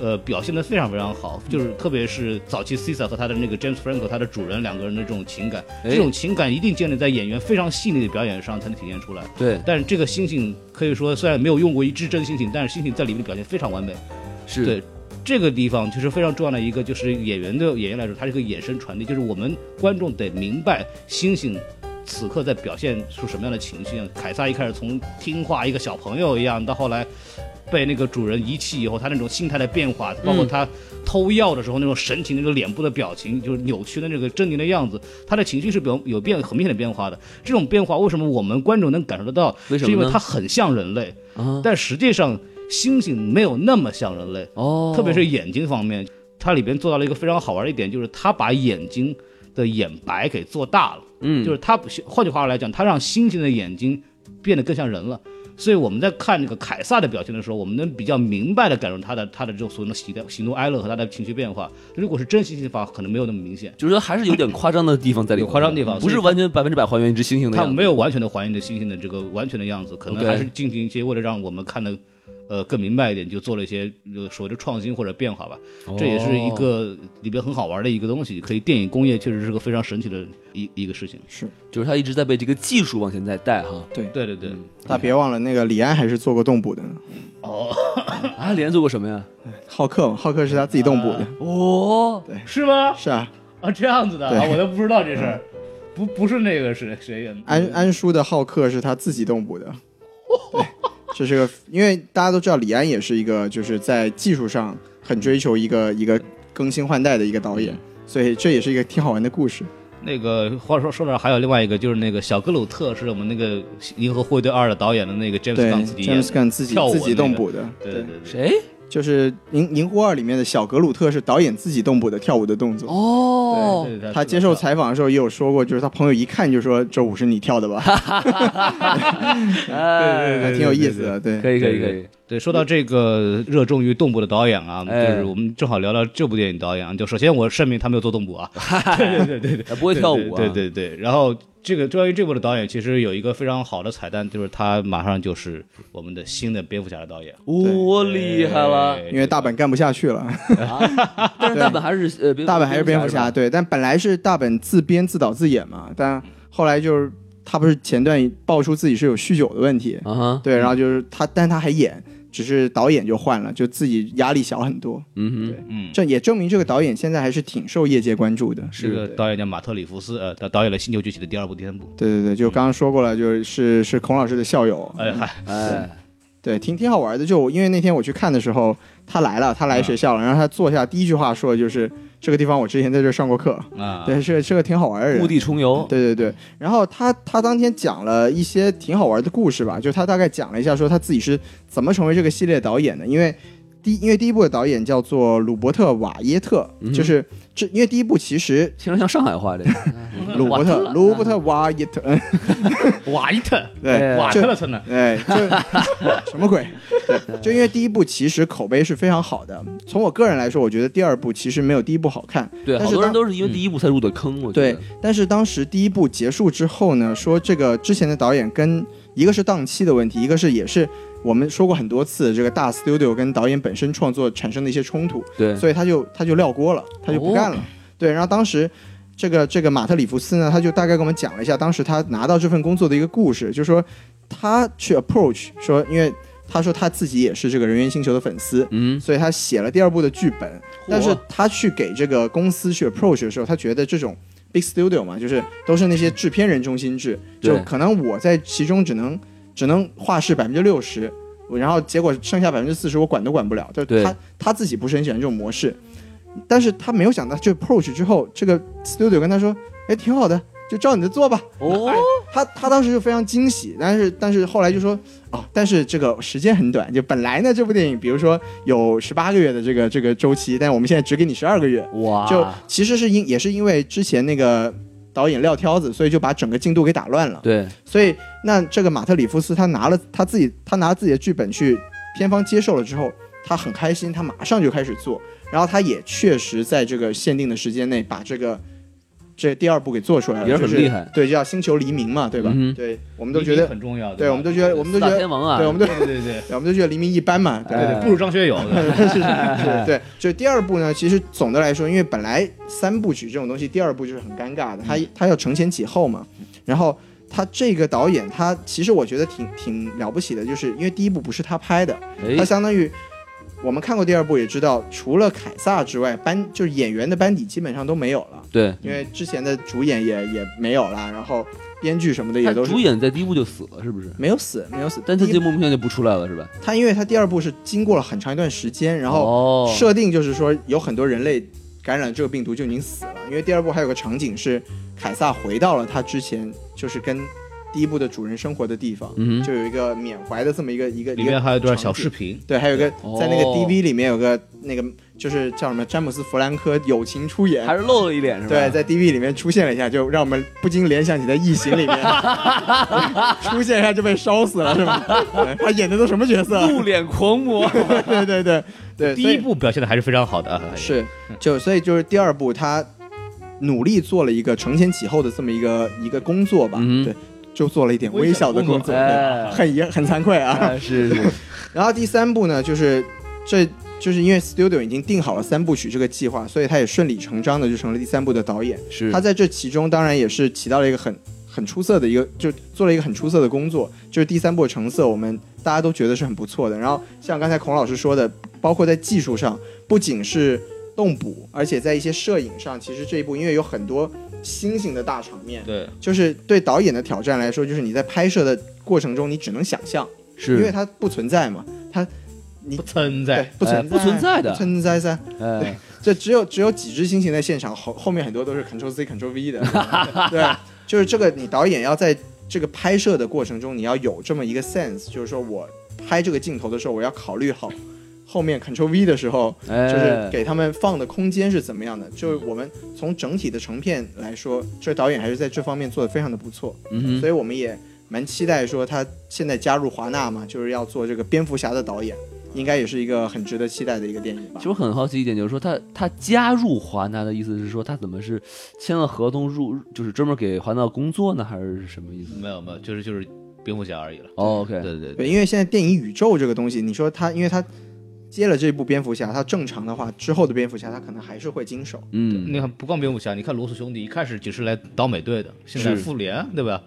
Speaker 4: 呃，表现的非常非常好，就是特别是早期 Cesar 和他的那个 James Franco 他的主人两个人的这种情感，
Speaker 5: 哎
Speaker 4: 这种情感一定建立在演员非常细腻的表演上才能体现出来。
Speaker 5: 对，
Speaker 4: 但是这个猩猩可以说虽然没有用过一只真猩猩，但是猩猩在里面的表现非常完美。
Speaker 5: 是
Speaker 4: 对这个地方就是非常重要的一个，就是演员的演员来说，它是一个眼神传递，就是我们观众得明白星星此刻在表现出什么样的情绪。凯撒一开始从听话一个小朋友一样，到后来被那个主人遗弃以后，他那种心态的变化，包括他偷药的时候那种神情、那个脸部的表情，就是扭曲的那个狰狞的样子，他的情绪是有有变很明显的变化的。这种变化为什么我们观众能感受得到？
Speaker 5: 为什么
Speaker 4: 是因为它很像人类，
Speaker 5: 啊，
Speaker 4: 但实际上猩猩没有那么像人类。
Speaker 5: 哦，
Speaker 4: 特别是眼睛方面，它里边做到了一个非常好玩的一点，就是它把眼睛的眼白给做大了，
Speaker 5: 嗯，
Speaker 4: 就是它换句话来讲，它让猩猩的眼睛变得更像人了。所以我们在看那个凯撒的表现的时候，我们能比较明白的感受他的他的这种所谓的喜的喜怒哀乐和他的情绪变化。如果是真猩猩的话，可能没有那么明显。
Speaker 5: 就是说还是有点夸张的地方在里面，
Speaker 4: 有夸张地方
Speaker 5: 不是完全百分之百还原一只猩猩的
Speaker 4: 它
Speaker 5: 样子。
Speaker 4: 没有完全的还原这猩猩的这个完全的样子，可能还是进行一些为了让我们看的，呃，更明白一点，就做了一些呃所谓的创新或者变化吧。这也是一个里边很好玩的一个东西，可以电影工业确实是个非常神奇的一一个事情。
Speaker 3: 是，
Speaker 5: 就是他一直在被这个技术往前在带哈。
Speaker 3: 对。
Speaker 4: 对对对，
Speaker 3: 大家别忘了，那个李安还是做过动捕的呢。*laughs*
Speaker 5: 啊，连做过什么呀？*laughs*
Speaker 3: 浩克嘛，浩克是他自己动捕的。
Speaker 5: 哦，对
Speaker 4: 是吗？
Speaker 3: 是啊，
Speaker 4: 啊，这样子的啊，我都不知道这事儿。不不是那个是谁演的？
Speaker 3: 安安叔的浩克是他自己动捕的。对，这是个，因为大家都知道李安也是一个就是在技术上很追求一个一个更新换代的一个导演，所以这也是一个挺好玩的故事。
Speaker 4: 那个话说说到还有另外一个，就是那个小格鲁特是我们那个《银河护卫队二》的导演的那个 James Gunn 自己
Speaker 3: ，James。Gunn 自己
Speaker 4: 跳舞
Speaker 3: 自己动捕的，
Speaker 4: 对对对，
Speaker 5: 谁？
Speaker 3: 就是《银银狐二》里面的小格鲁特是导演自己动捕的跳舞的动作。
Speaker 5: 哦，
Speaker 4: 对对
Speaker 3: 他接受采访的时候也有说过，就是他朋友一看就说这舞是你跳的吧，*laughs*
Speaker 5: 哎，
Speaker 3: 还挺有意思的。对，
Speaker 5: 可以可以
Speaker 4: 对对
Speaker 5: 可以，
Speaker 4: 对，说到这个热衷于动捕的导演啊，
Speaker 5: 哎
Speaker 4: 就是我们正好聊聊这部电影导演啊。就首先我声明他没有做动捕啊，*laughs* 对对对对对，
Speaker 5: 他不会跳舞
Speaker 4: 对对对。然后这个关于这部的导演，其实有一个非常好的彩蛋，就是他马上就是我们的新的蝙蝠侠的导演。
Speaker 5: 我厉害了。
Speaker 3: 因为大本干不下去了，*laughs*
Speaker 5: 但是大本还是呃，
Speaker 3: 大本还是蝙蝠侠，对，但本来是大本自编自导自演嘛，但后来就是他不是前段爆出自己是有酗酒的问题，
Speaker 5: 啊，
Speaker 3: 对，然后就是他，但他还演，只是导演就换了，就自己压力小很多，
Speaker 5: 嗯
Speaker 4: 嗯，
Speaker 3: 这也证明这个导演现在还是挺受业界关注的。
Speaker 4: 是个导演叫马特里弗斯，呃，他导演了《星球崛起》的第二部、第三部。
Speaker 3: 对对对，就刚刚说过了，就是是孔老师的校友，*laughs*
Speaker 4: 哎嗨，
Speaker 5: 哎，
Speaker 3: 对，挺挺好玩的。就因为那天我去看的时候，他来了，他来学校了，然后他坐下第一句话说的就是这个地方我之前在这儿上过课，
Speaker 4: 啊，
Speaker 3: 对，是个是个挺好玩的人
Speaker 5: 故。地重游，
Speaker 3: 对对对，然后他他当天讲了一些挺好玩的故事吧，就他大概讲了一下，说他自己是怎么成为这个系列导演的，因为。第，因为第一部的导演叫做鲁伯特·瓦耶特，
Speaker 5: 嗯
Speaker 3: 就是这，因为第一部其实
Speaker 5: 听着像上海话这个，
Speaker 3: 鲁伯特鲁伯特·瓦耶特，嗯 *laughs*
Speaker 4: 瓦耶特，
Speaker 3: 对，
Speaker 5: 哎
Speaker 4: 瓦特了特呢？
Speaker 3: 哎，就 *laughs* 什么鬼？对，就因为第一部其实口碑是非常好的，从我个人来说，我觉得第二部其实没有第一部好看。
Speaker 5: 对，
Speaker 3: 但是当
Speaker 5: 好多人都是因为第一部才入的坑，我觉得对，，
Speaker 3: 但是当时第一部结束之后呢，说这个之前的导演跟一个是档期的问题，一个是也是我们说过很多次，这个大 studio 跟导演本身创作产生的一些冲突，
Speaker 5: 对，
Speaker 3: 所以他就他就撂锅了，他就不干了。对，然后当时这个这个马特里弗斯呢，他就大概跟我们讲了一下当时他拿到这份工作的一个故事，就是说他去 approach 说，因为他说他自己也是这个人猿星球的粉丝，
Speaker 5: 嗯，
Speaker 3: 所以他写了第二部的剧本，但是他去给这个公司去 approach 的时候，他觉得这种 big studio 嘛，就是都是那些制片人中心制，就可能我在其中只能只能画室百分之六十，然后结果剩下百分之四十我管都管不了，就
Speaker 5: 对
Speaker 3: 他他自己不是很喜欢这种模式，但是他没有想到就 approach 之后，这个 studio 跟他说，哎，挺好的，就照你的做吧。
Speaker 5: 哦，
Speaker 3: 他他当时就非常惊喜，但是但是后来就说哦，但是这个时间很短，就本来呢这部电影，比如说有十八个月的这个这个周期，但我们现在只给你十二个月，
Speaker 5: 哇，
Speaker 3: 就其实是因也是因为之前那个导演撂挑子，所以就把整个进度给打乱了。
Speaker 5: 对，
Speaker 3: 所以那这个马特里夫斯他拿了他自己他拿了自己的剧本去片方接受了之后，他很开心，他马上就开始做，然后他也确实在这个限定的时间内把这个这第二部给做出来了，
Speaker 5: 也是很
Speaker 3: 就是
Speaker 5: 厉害。
Speaker 3: 对，叫星球黎明嘛，对吧？
Speaker 5: 嗯
Speaker 3: 对，我们都觉得，
Speaker 1: 很重要，
Speaker 3: 对，
Speaker 1: 吧？
Speaker 3: 我们都觉得，我们都觉得，
Speaker 5: 天王啊，
Speaker 3: 对，我们都，
Speaker 1: 对对对对。
Speaker 3: 对我们都觉得黎明一般嘛，对
Speaker 5: 哎
Speaker 3: 对
Speaker 1: 对，不如张学友。对 *laughs*
Speaker 3: 是是是，对，就第二部呢，其实总的来说，因为本来三部曲这种东西，第二部就是很尴尬的，他他要承前启后嘛。然后他这个导演，他其实我觉得挺挺了不起的，就是因为第一部不是他拍的，他
Speaker 5: 哎，
Speaker 3: 相当于我们看过第二部也知道，除了凯撒之外，班就是演员的班底基本上都没有了，
Speaker 5: 对，
Speaker 3: 因为之前的主演也也没有了，然后编剧什么的也都是
Speaker 5: 主演在第一部就死了，是不是？
Speaker 3: 没有死，没有死。
Speaker 5: 但他这莫名其妙就不出来了，是吧？
Speaker 3: 他因为他第二部是经过了很长一段时间，然后
Speaker 5: 哦，
Speaker 3: 设定就是说有很多人类感染这个病毒就已经死了，因为第二部还有个场景是凯撒回到了他之前就是跟第一部的主人生活的地方，
Speaker 5: 嗯
Speaker 3: 就有一个缅怀的这么一个一个
Speaker 1: 里面还有一段小视频，
Speaker 3: 对，还有一个
Speaker 5: 哦
Speaker 3: 在那个 DV 里面有个那个就是叫什么詹姆斯弗兰科友情出演。
Speaker 5: 还是露了一脸，是吧？
Speaker 3: 对，在 DV 里面出现了一下，就让我们不禁联想起在《异形》里面 *laughs* 出现一下就被烧死了，是吧？*laughs* 对他演的都什么角色？
Speaker 5: 露脸狂魔，
Speaker 3: 对对对对，
Speaker 1: 第一部表现的还是非常好的啊。
Speaker 3: 是，就所以就是第二部他努力做了一个承前启后的这么一个一个工作吧，
Speaker 5: 嗯
Speaker 3: 对，就做了一点微小的工作，很遗很惭愧啊。
Speaker 5: 啊是是，*laughs*
Speaker 3: 然后第三部呢，就是这就是因为 Studio 已经定好了三部曲这个计划，所以他也顺理成章的就成了第三部的导演。
Speaker 5: 是
Speaker 3: 他在这其中当然也是起到了一个很很出色的一个，就做了一个很出色的工作，就是第三部的成色，我们大家都觉得是很不错的。然后像刚才孔老师说的，包括在技术上，不仅是动捕，而且在一些摄影上，其实这一部因为有很多新型的大场面，
Speaker 1: 对，
Speaker 3: 就是对导演的挑战来说，就是你在拍摄的过程中，你只能想象，是。因为，它不存在嘛，它你
Speaker 1: 不存在。
Speaker 3: 不存在、
Speaker 5: 哎不存在的。
Speaker 3: 存在。噻。
Speaker 5: 哎，
Speaker 3: 这只有只有几只猩猩在现场，后后面很多都是 Ctrl C Ctrl V 的，*laughs* 对，就是这个你导演要在这个拍摄的过程中，你要有这么一个 sense，就是说我拍这个镜头的时候，我要考虑好后面 Ctrl V 的时候，
Speaker 5: 哎，
Speaker 3: 就是给他们放的空间是怎么样的。就是我们从整体的成片来说，这导演还是在这方面做的非常的不错，
Speaker 5: 嗯哼
Speaker 3: 所以我们也蛮期待说他现在加入华纳嘛，就是要做这个蝙蝠侠的导演，应该也是一个很值得期待的一个电影吧
Speaker 5: 其实。我很好奇一点，就是说他他加入华纳的意思是说他怎么是签了合同入，就是专门给华纳工作呢，还是什么意思？
Speaker 1: 没有没有，就是就是蝙蝠侠而已了。
Speaker 5: 哦，OK，
Speaker 1: 对对对，
Speaker 3: 对，因为现在电影宇宙这个东西，你说他，因为他接了这部蝙蝠侠，他正常的话，之后的蝙蝠侠他可能还是会经手。
Speaker 5: 嗯，
Speaker 1: 你看不光蝙蝠侠，你看罗素兄弟一开始只是来倒美队的，现在复联，对吧？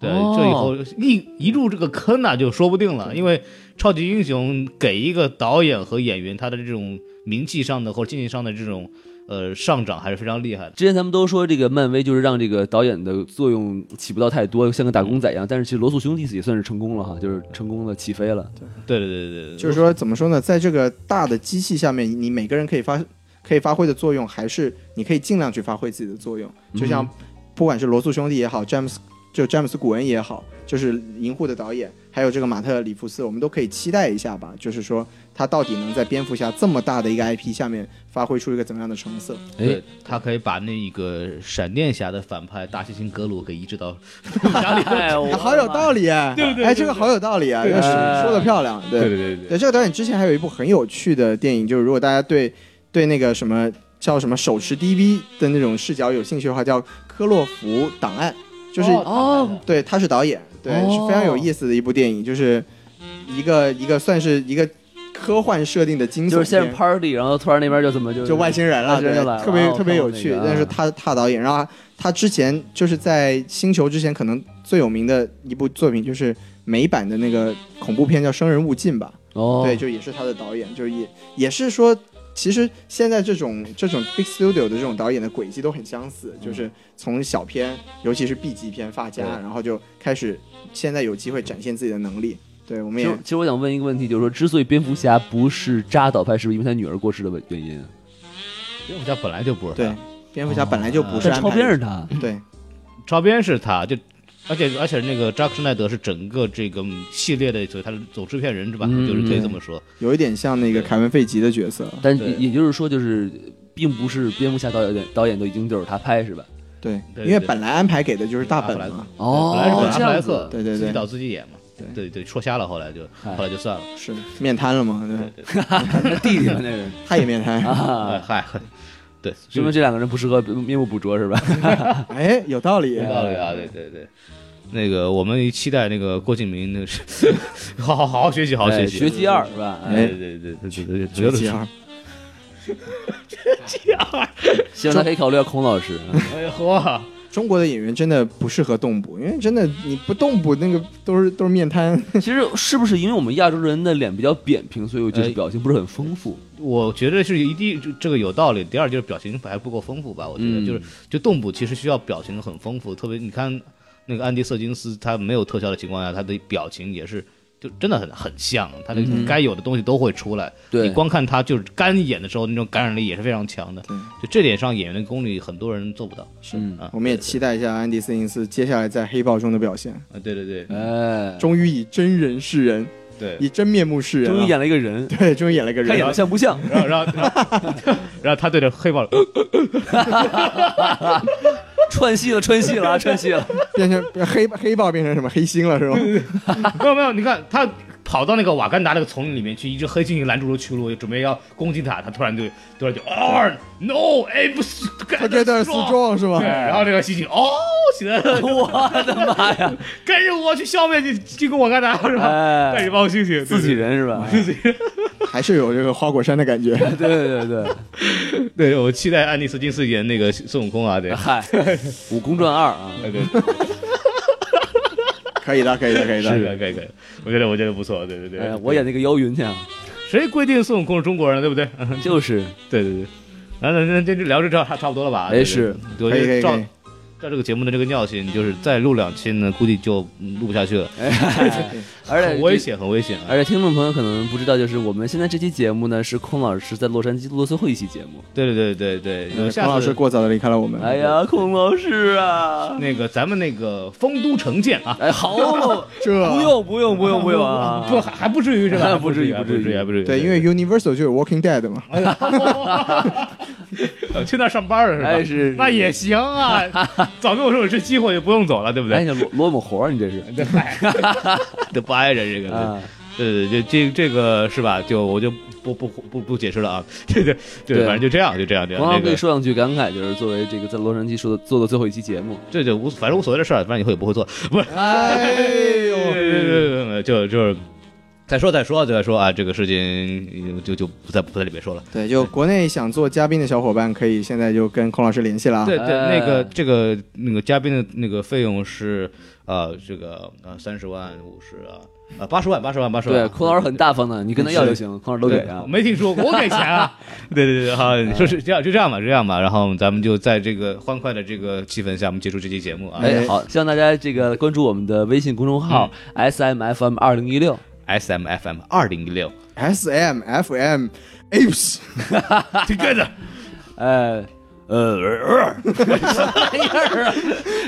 Speaker 1: 对，
Speaker 5: 哦
Speaker 1: 这以后一一入这个坑那就说不定了，因为超级英雄给一个导演和演员他的这种名气上的或者经济上的这种呃上涨还是非常厉害的。
Speaker 5: 之前咱们都说这个漫威就是让这个导演的作用起不到太多，像个打工仔一样。但是其实罗素兄弟也算是成功了哈，就是成功的起飞了。
Speaker 1: 对对对对对，
Speaker 3: 就是说，怎么说呢，在这个大的机器下面，你每个人可以发可以发挥的作用，还是你可以尽量去发挥自己的作用。就像不管是罗素兄弟也好，詹姆斯就詹姆斯古恩也好，就是银护的导演，还有这个马特里夫斯，我们都可以期待一下吧。就是说，他到底能在蝙蝠侠这么大的一个 IP 下面发挥出一个怎么样的成色？
Speaker 5: 哎
Speaker 1: 对，他可以把那个闪电侠的反派大猩猩格鲁给移植到蝙蝠侠里。
Speaker 5: 哎，我
Speaker 3: 哎好有道理啊！
Speaker 1: 对不对
Speaker 3: 哎，这个好有道理啊！要是
Speaker 5: 对
Speaker 3: 说的漂亮，对
Speaker 1: 对对对
Speaker 3: 对，这个导演之前还有一部很有趣的电影，就是如果大家对对那个什么叫什么手持 DV 的那种视角有兴趣的话，叫《科洛弗档案》，就是、
Speaker 5: 哦，
Speaker 3: 对他是导演，对、
Speaker 5: 哦
Speaker 3: 是非常有意思的一部电影，就是一个一个算是一个科幻设定的惊悚
Speaker 5: 就是先 party，然后突然那边就怎么就
Speaker 3: 就外星人了，
Speaker 5: 就
Speaker 3: 特别
Speaker 5: 哦
Speaker 3: 特别有趣。
Speaker 5: 那个
Speaker 3: 但是他他导演，然后他之前就是在星球之前，可能最有名的一部作品就是美版的那个恐怖片叫《生人勿近》吧。
Speaker 5: 哦，
Speaker 3: 对，就也是他的导演，就是也也是说，其实现在这种这种 big studio 的这种导演的轨迹都很相似，就是从小片，尤其是 B 级片发家，然后就开始现在有机会展现自己的能力。对，我们也
Speaker 5: 其实其实我想问一个问题，就是说，之所以蝙蝠侠不是扎导拍，是不是因为他女儿过世的原因？
Speaker 1: 蝙蝠侠本来就不是
Speaker 3: 对
Speaker 1: 他，
Speaker 3: 蝙蝠侠本来就不是
Speaker 5: 但超编是他，
Speaker 3: 对。
Speaker 1: 超编是他，就而且而且那个扎克施奈德是整个这个系列的，所以他是总制片人是吧？
Speaker 5: 嗯
Speaker 1: 就是可以这么说。
Speaker 3: 有一点像那个凯文费吉的角色。
Speaker 5: 但也也就是说，就是并不是蝙蝠侠导演导演都已经就是他拍是吧？
Speaker 3: 对，因为本来安排给的就是大本嘛。
Speaker 5: 哦
Speaker 1: 本来是本阿弗莱克，
Speaker 3: 对对对
Speaker 1: 自己导自己演嘛。对对对，说瞎了，后来就
Speaker 5: 哎
Speaker 1: 后来就算了。
Speaker 3: 是面瘫了嘛？对，
Speaker 5: 他 *laughs* 弟弟嘛那人
Speaker 3: 他也面瘫。*laughs*
Speaker 5: 啊
Speaker 1: 哎，嗨，
Speaker 4: 对，
Speaker 5: 说明这两个人不适合面部捕捉是吧？*laughs*
Speaker 3: 哎，有道理，
Speaker 4: 有道理啊，对对对。那个，我们期待那个郭敬明，那个是，*laughs* 好好好好学习，好好学习。
Speaker 5: 学习二是吧？
Speaker 4: 哎，对对对对对对，
Speaker 3: 学习二，
Speaker 4: 学习二，
Speaker 5: 希望他可以考虑到孔老师。
Speaker 4: 哎呀，嚯！
Speaker 3: 中国的演员真的不适合动捕，因为真的你不动捕，那个都是都是面瘫。
Speaker 5: 其实是不是因为我们亚洲人的脸比较扁平，所以就是表情不是很丰富？
Speaker 4: 我觉得是一定这个有道理。第二就是表情还不够丰富吧？我觉得就是就动捕其实需要表情很丰富，特别你看那个安迪·瑟金斯，他没有特效的情况下，他的表情也是。就真的很很像，他的该有的东西都会出来。
Speaker 5: 对
Speaker 4: 你光看他就是干演的时候，那种感染力也是非常强的。就这点上，演员的功力很多人做不到。
Speaker 3: 是
Speaker 4: 啊，
Speaker 3: 我们也期待一下安迪·瑟金斯接下来在黑豹中的表现。
Speaker 4: 啊，对对对，
Speaker 5: 哎，
Speaker 3: 终于以真人示人，
Speaker 4: 对，
Speaker 3: 以真面目示人，
Speaker 5: 终于演了一个人，
Speaker 3: 对，终于演了一个人，
Speaker 5: 看演的像不像？
Speaker 4: 然后然后然后他对着黑豹。*laughs* *laughs*
Speaker 5: 串戏了，串戏了，串戏了，
Speaker 3: 变成黑黑豹变成什么黑心了是吗？*laughs*
Speaker 4: 没有没有，你看他跑到那个瓦干达那个丛林里面去，一只黑猩猩拦住了去路，准备要攻击他，他突然就突然就啊，no，哎不是，
Speaker 3: 他觉得死状是吧？对？
Speaker 4: 然后那个猩猩哦起来了，
Speaker 5: 我的妈呀，
Speaker 4: 跟着我去消灭进进攻瓦干达是吧？带一帮猩猩，
Speaker 5: 自己人是吧？
Speaker 4: 自己人，
Speaker 3: 还是有这个花果山的感觉。*laughs*
Speaker 5: 对对对
Speaker 4: 对，我期待安妮斯金斯演那个孙悟空啊，对，
Speaker 5: 嗨，《悟空传二》啊，
Speaker 4: 对。
Speaker 3: 可以的，*laughs* 可以的，可以的，
Speaker 4: 是的，可以，可以。我觉得，我觉得不错，对对对。
Speaker 5: 我演那个妖云去。
Speaker 4: 谁规定孙悟空是中国人，对不对？
Speaker 5: 就是，
Speaker 4: 对对对。那那那这聊这差差不多了吧？
Speaker 5: 哎，是，
Speaker 3: 可以可以。
Speaker 4: 照这个节目的这个尿性，就是再录两期呢，估计就录不下去了。*laughs*
Speaker 5: 而且
Speaker 4: 很危险，很危险。
Speaker 5: 而且听众朋友可能不知道，就是我们现在这期节目呢，是孔老师在洛杉矶录的最后一期节目。
Speaker 4: 对对对对对，
Speaker 3: 孔老师过早的离开了我们。
Speaker 5: 哎呀，孔老师啊，
Speaker 4: 那个咱们那个丰都城见啊！
Speaker 5: 哎，好，*laughs*
Speaker 3: 这
Speaker 5: 不用不用不用不用啊，*laughs*
Speaker 4: 不还不至于是吧？
Speaker 5: 不至于
Speaker 4: 不至于还不至于。
Speaker 3: 对，因为 Universal 就是 Walking Dead 嘛。
Speaker 4: 去那上班了是吧？
Speaker 5: 哎是，
Speaker 4: 那也行啊。*laughs* 早跟我说有这机会就不用走了，对不对？
Speaker 5: 哎，罗罗某活你这是，
Speaker 4: 这不挨着这个。对对对，这这个是吧？就我就不不不不解释了啊。*laughs* 对对对，反正就这样，就这样这样。
Speaker 5: 王可以说两句感慨，就是作为这个在洛杉矶说的做的最后一期节目，
Speaker 4: 这就无反正无所谓的事儿，反正以后也不会做。不是，
Speaker 3: 哎
Speaker 4: 呦，*laughs* 就就是。再说再说再说啊！这个事情就就不在不在里面说了。
Speaker 3: 对，就国内想做嘉宾的小伙伴，可以现在就跟孔老师联系了。
Speaker 4: 对对，那个这个那个嘉宾的那个费用是呃这个呃三十万五十啊呃八十万八十万八十万。
Speaker 5: 对，孔老师很大方的，你跟他要就行，孔老师都给啊。
Speaker 4: 没听说，我给钱啊。*laughs* 对对对，好，说是这样就这样吧，这样吧。然后咱们就在这个欢快的这个气氛下，我们结束这期节目啊。
Speaker 5: 哎，好，希望大家这个关注我们的微信公众号 S M F M 二零一六。
Speaker 4: S M F M 二零一六，
Speaker 3: S M F M apes *laughs*
Speaker 4: together，
Speaker 5: 呃。 呃，
Speaker 3: 什么玩意儿啊？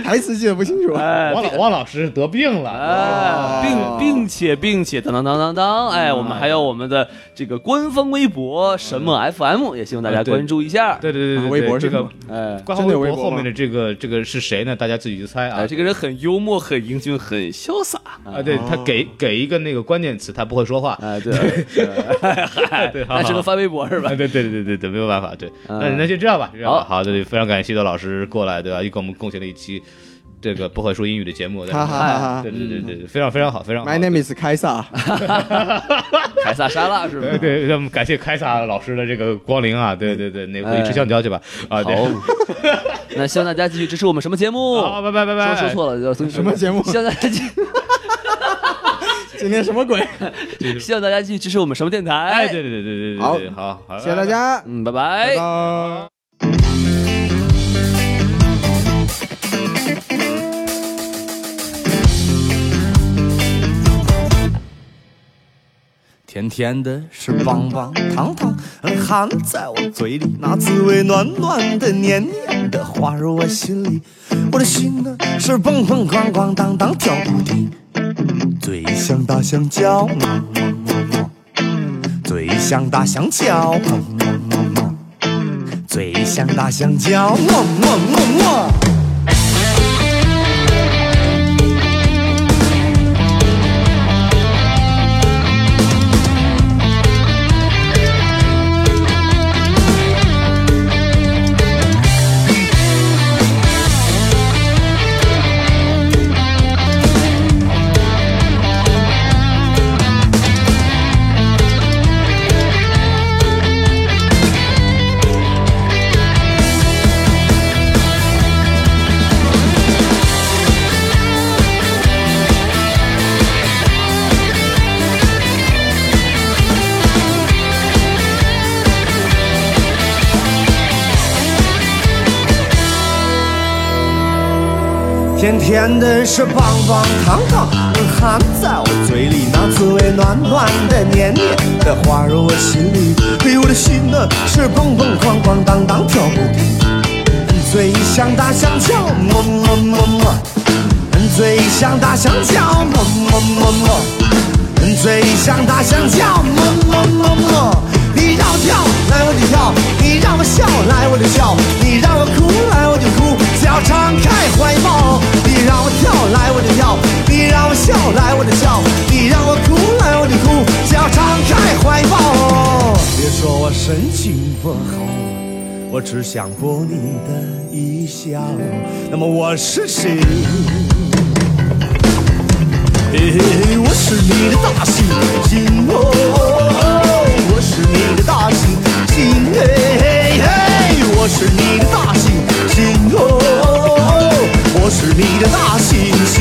Speaker 3: 台词记得不清楚。
Speaker 5: 哎，
Speaker 4: 王老王老师得病了，
Speaker 5: 哎，并并且并且当当当当当，哎，我们还有我们的这个官方微博什么 FM，也希望大家关注一下。
Speaker 4: 对对对对，
Speaker 3: 微博
Speaker 4: 这个，
Speaker 5: 哎，
Speaker 4: 官方微博后面的这个这个是谁呢？大家自己去猜啊。
Speaker 5: 这个人很幽默，很英俊，很潇洒
Speaker 4: 啊。对他给给一个那个关键词，他不会说话。*laughs*
Speaker 5: 哎，对，
Speaker 4: 对，
Speaker 5: 他只能发微博是吧？
Speaker 4: 对对对对对对，没有办法。对，那那就这样吧。
Speaker 5: 好。
Speaker 4: 好的，非常感谢西多老师过来，对吧？又给我们贡献了一期这个不会说英语的节目，
Speaker 3: 哈哈哈！
Speaker 4: 对对对对，非常非常好，非常。
Speaker 3: My name is *laughs* 凯撒，
Speaker 5: 凯撒沙拉是吧？*laughs*
Speaker 4: 对，那么感谢凯撒老师的这个光临啊！对对对，那回去吃香蕉去吧。啊，
Speaker 5: 好。*laughs* 那希望大家继续支持我们什么节目？
Speaker 4: 好，拜拜拜拜。
Speaker 5: 说说错了，
Speaker 3: 什么节目？
Speaker 5: 希望大家继
Speaker 3: 今天什么鬼？
Speaker 5: 希望大家继续支持我们什么电台？
Speaker 4: 哎，对对对对对对，好，好，
Speaker 3: 谢谢大家，
Speaker 5: 嗯，拜拜。
Speaker 7: 甜甜的是棒棒糖糖，含在我嘴里，那滋味暖暖的、黏黏的，滑入我心里。我的心呢是蹦蹦咣咣当当跳不停，最像大香蕉，最像大香蕉，最像大香蕉，甜的是棒棒糖糖，含在我嘴里，那滋味暖暖的、黏黏的，滑入我心里。对我的心呢是蹦蹦哐哐当当跳不停，嘴像大香蕉，么么么么，嘴像大香蕉，么么么么，嘴像大香蕉，么么么么。你让我跳，来我就跳；你让我笑，来我就笑；你让我哭，来我就哭。只要敞开神情不好，我只想博你的一笑。那么我是谁？嘿嘿嘿，我是你的大猩猩哦，我是你的大猩猩，嘿嘿嘿，我是你的大猩猩哦，我是你的大猩猩。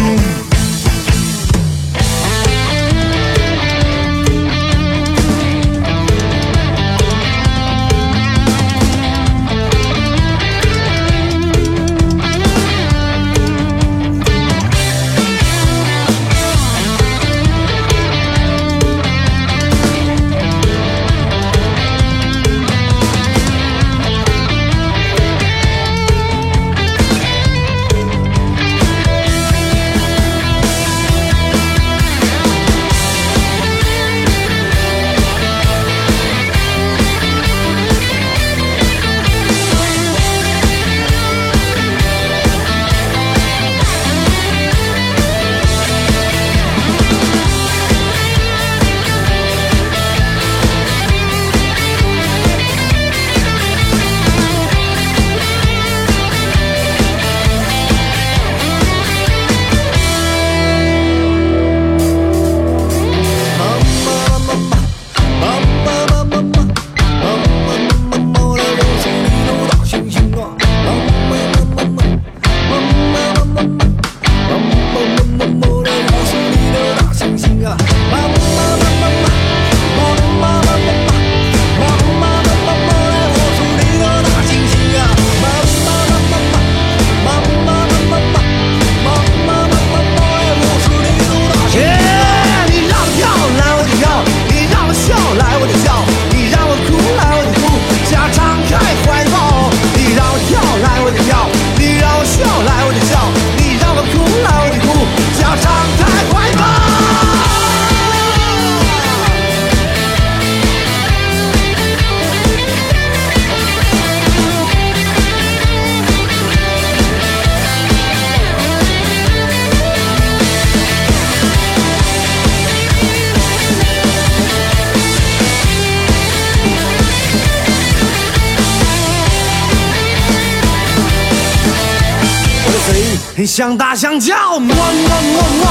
Speaker 7: 像大香蕉，么么么么。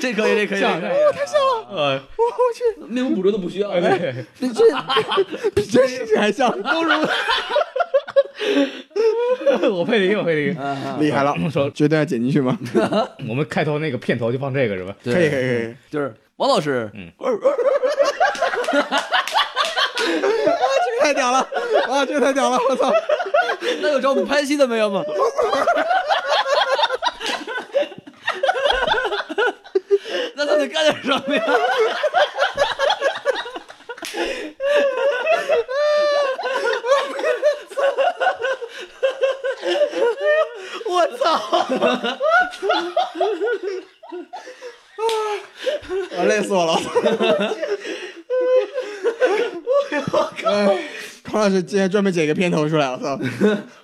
Speaker 5: 这可以，这可以，这可以。
Speaker 1: 呃，
Speaker 5: 面部捕捉都不需要。
Speaker 1: 对，
Speaker 3: 比这比这事情还像，都如
Speaker 1: 我配的音，我配的音。
Speaker 3: 厉害了。
Speaker 1: 说
Speaker 3: 绝对要剪进去吗？
Speaker 1: 我们开头那个片头就放这个是吧？
Speaker 3: 可以可以可以。
Speaker 5: 就是王老师，*laughs*
Speaker 3: 这个太屌了！啊，这个太屌了！我操！
Speaker 5: 那有找我们拍戏的没有吗？*laughs* 那他得干点什么呀？
Speaker 1: 我操！
Speaker 3: 我累死我了！哎，孔老师今天专门剪个片头出来，我操！*laughs*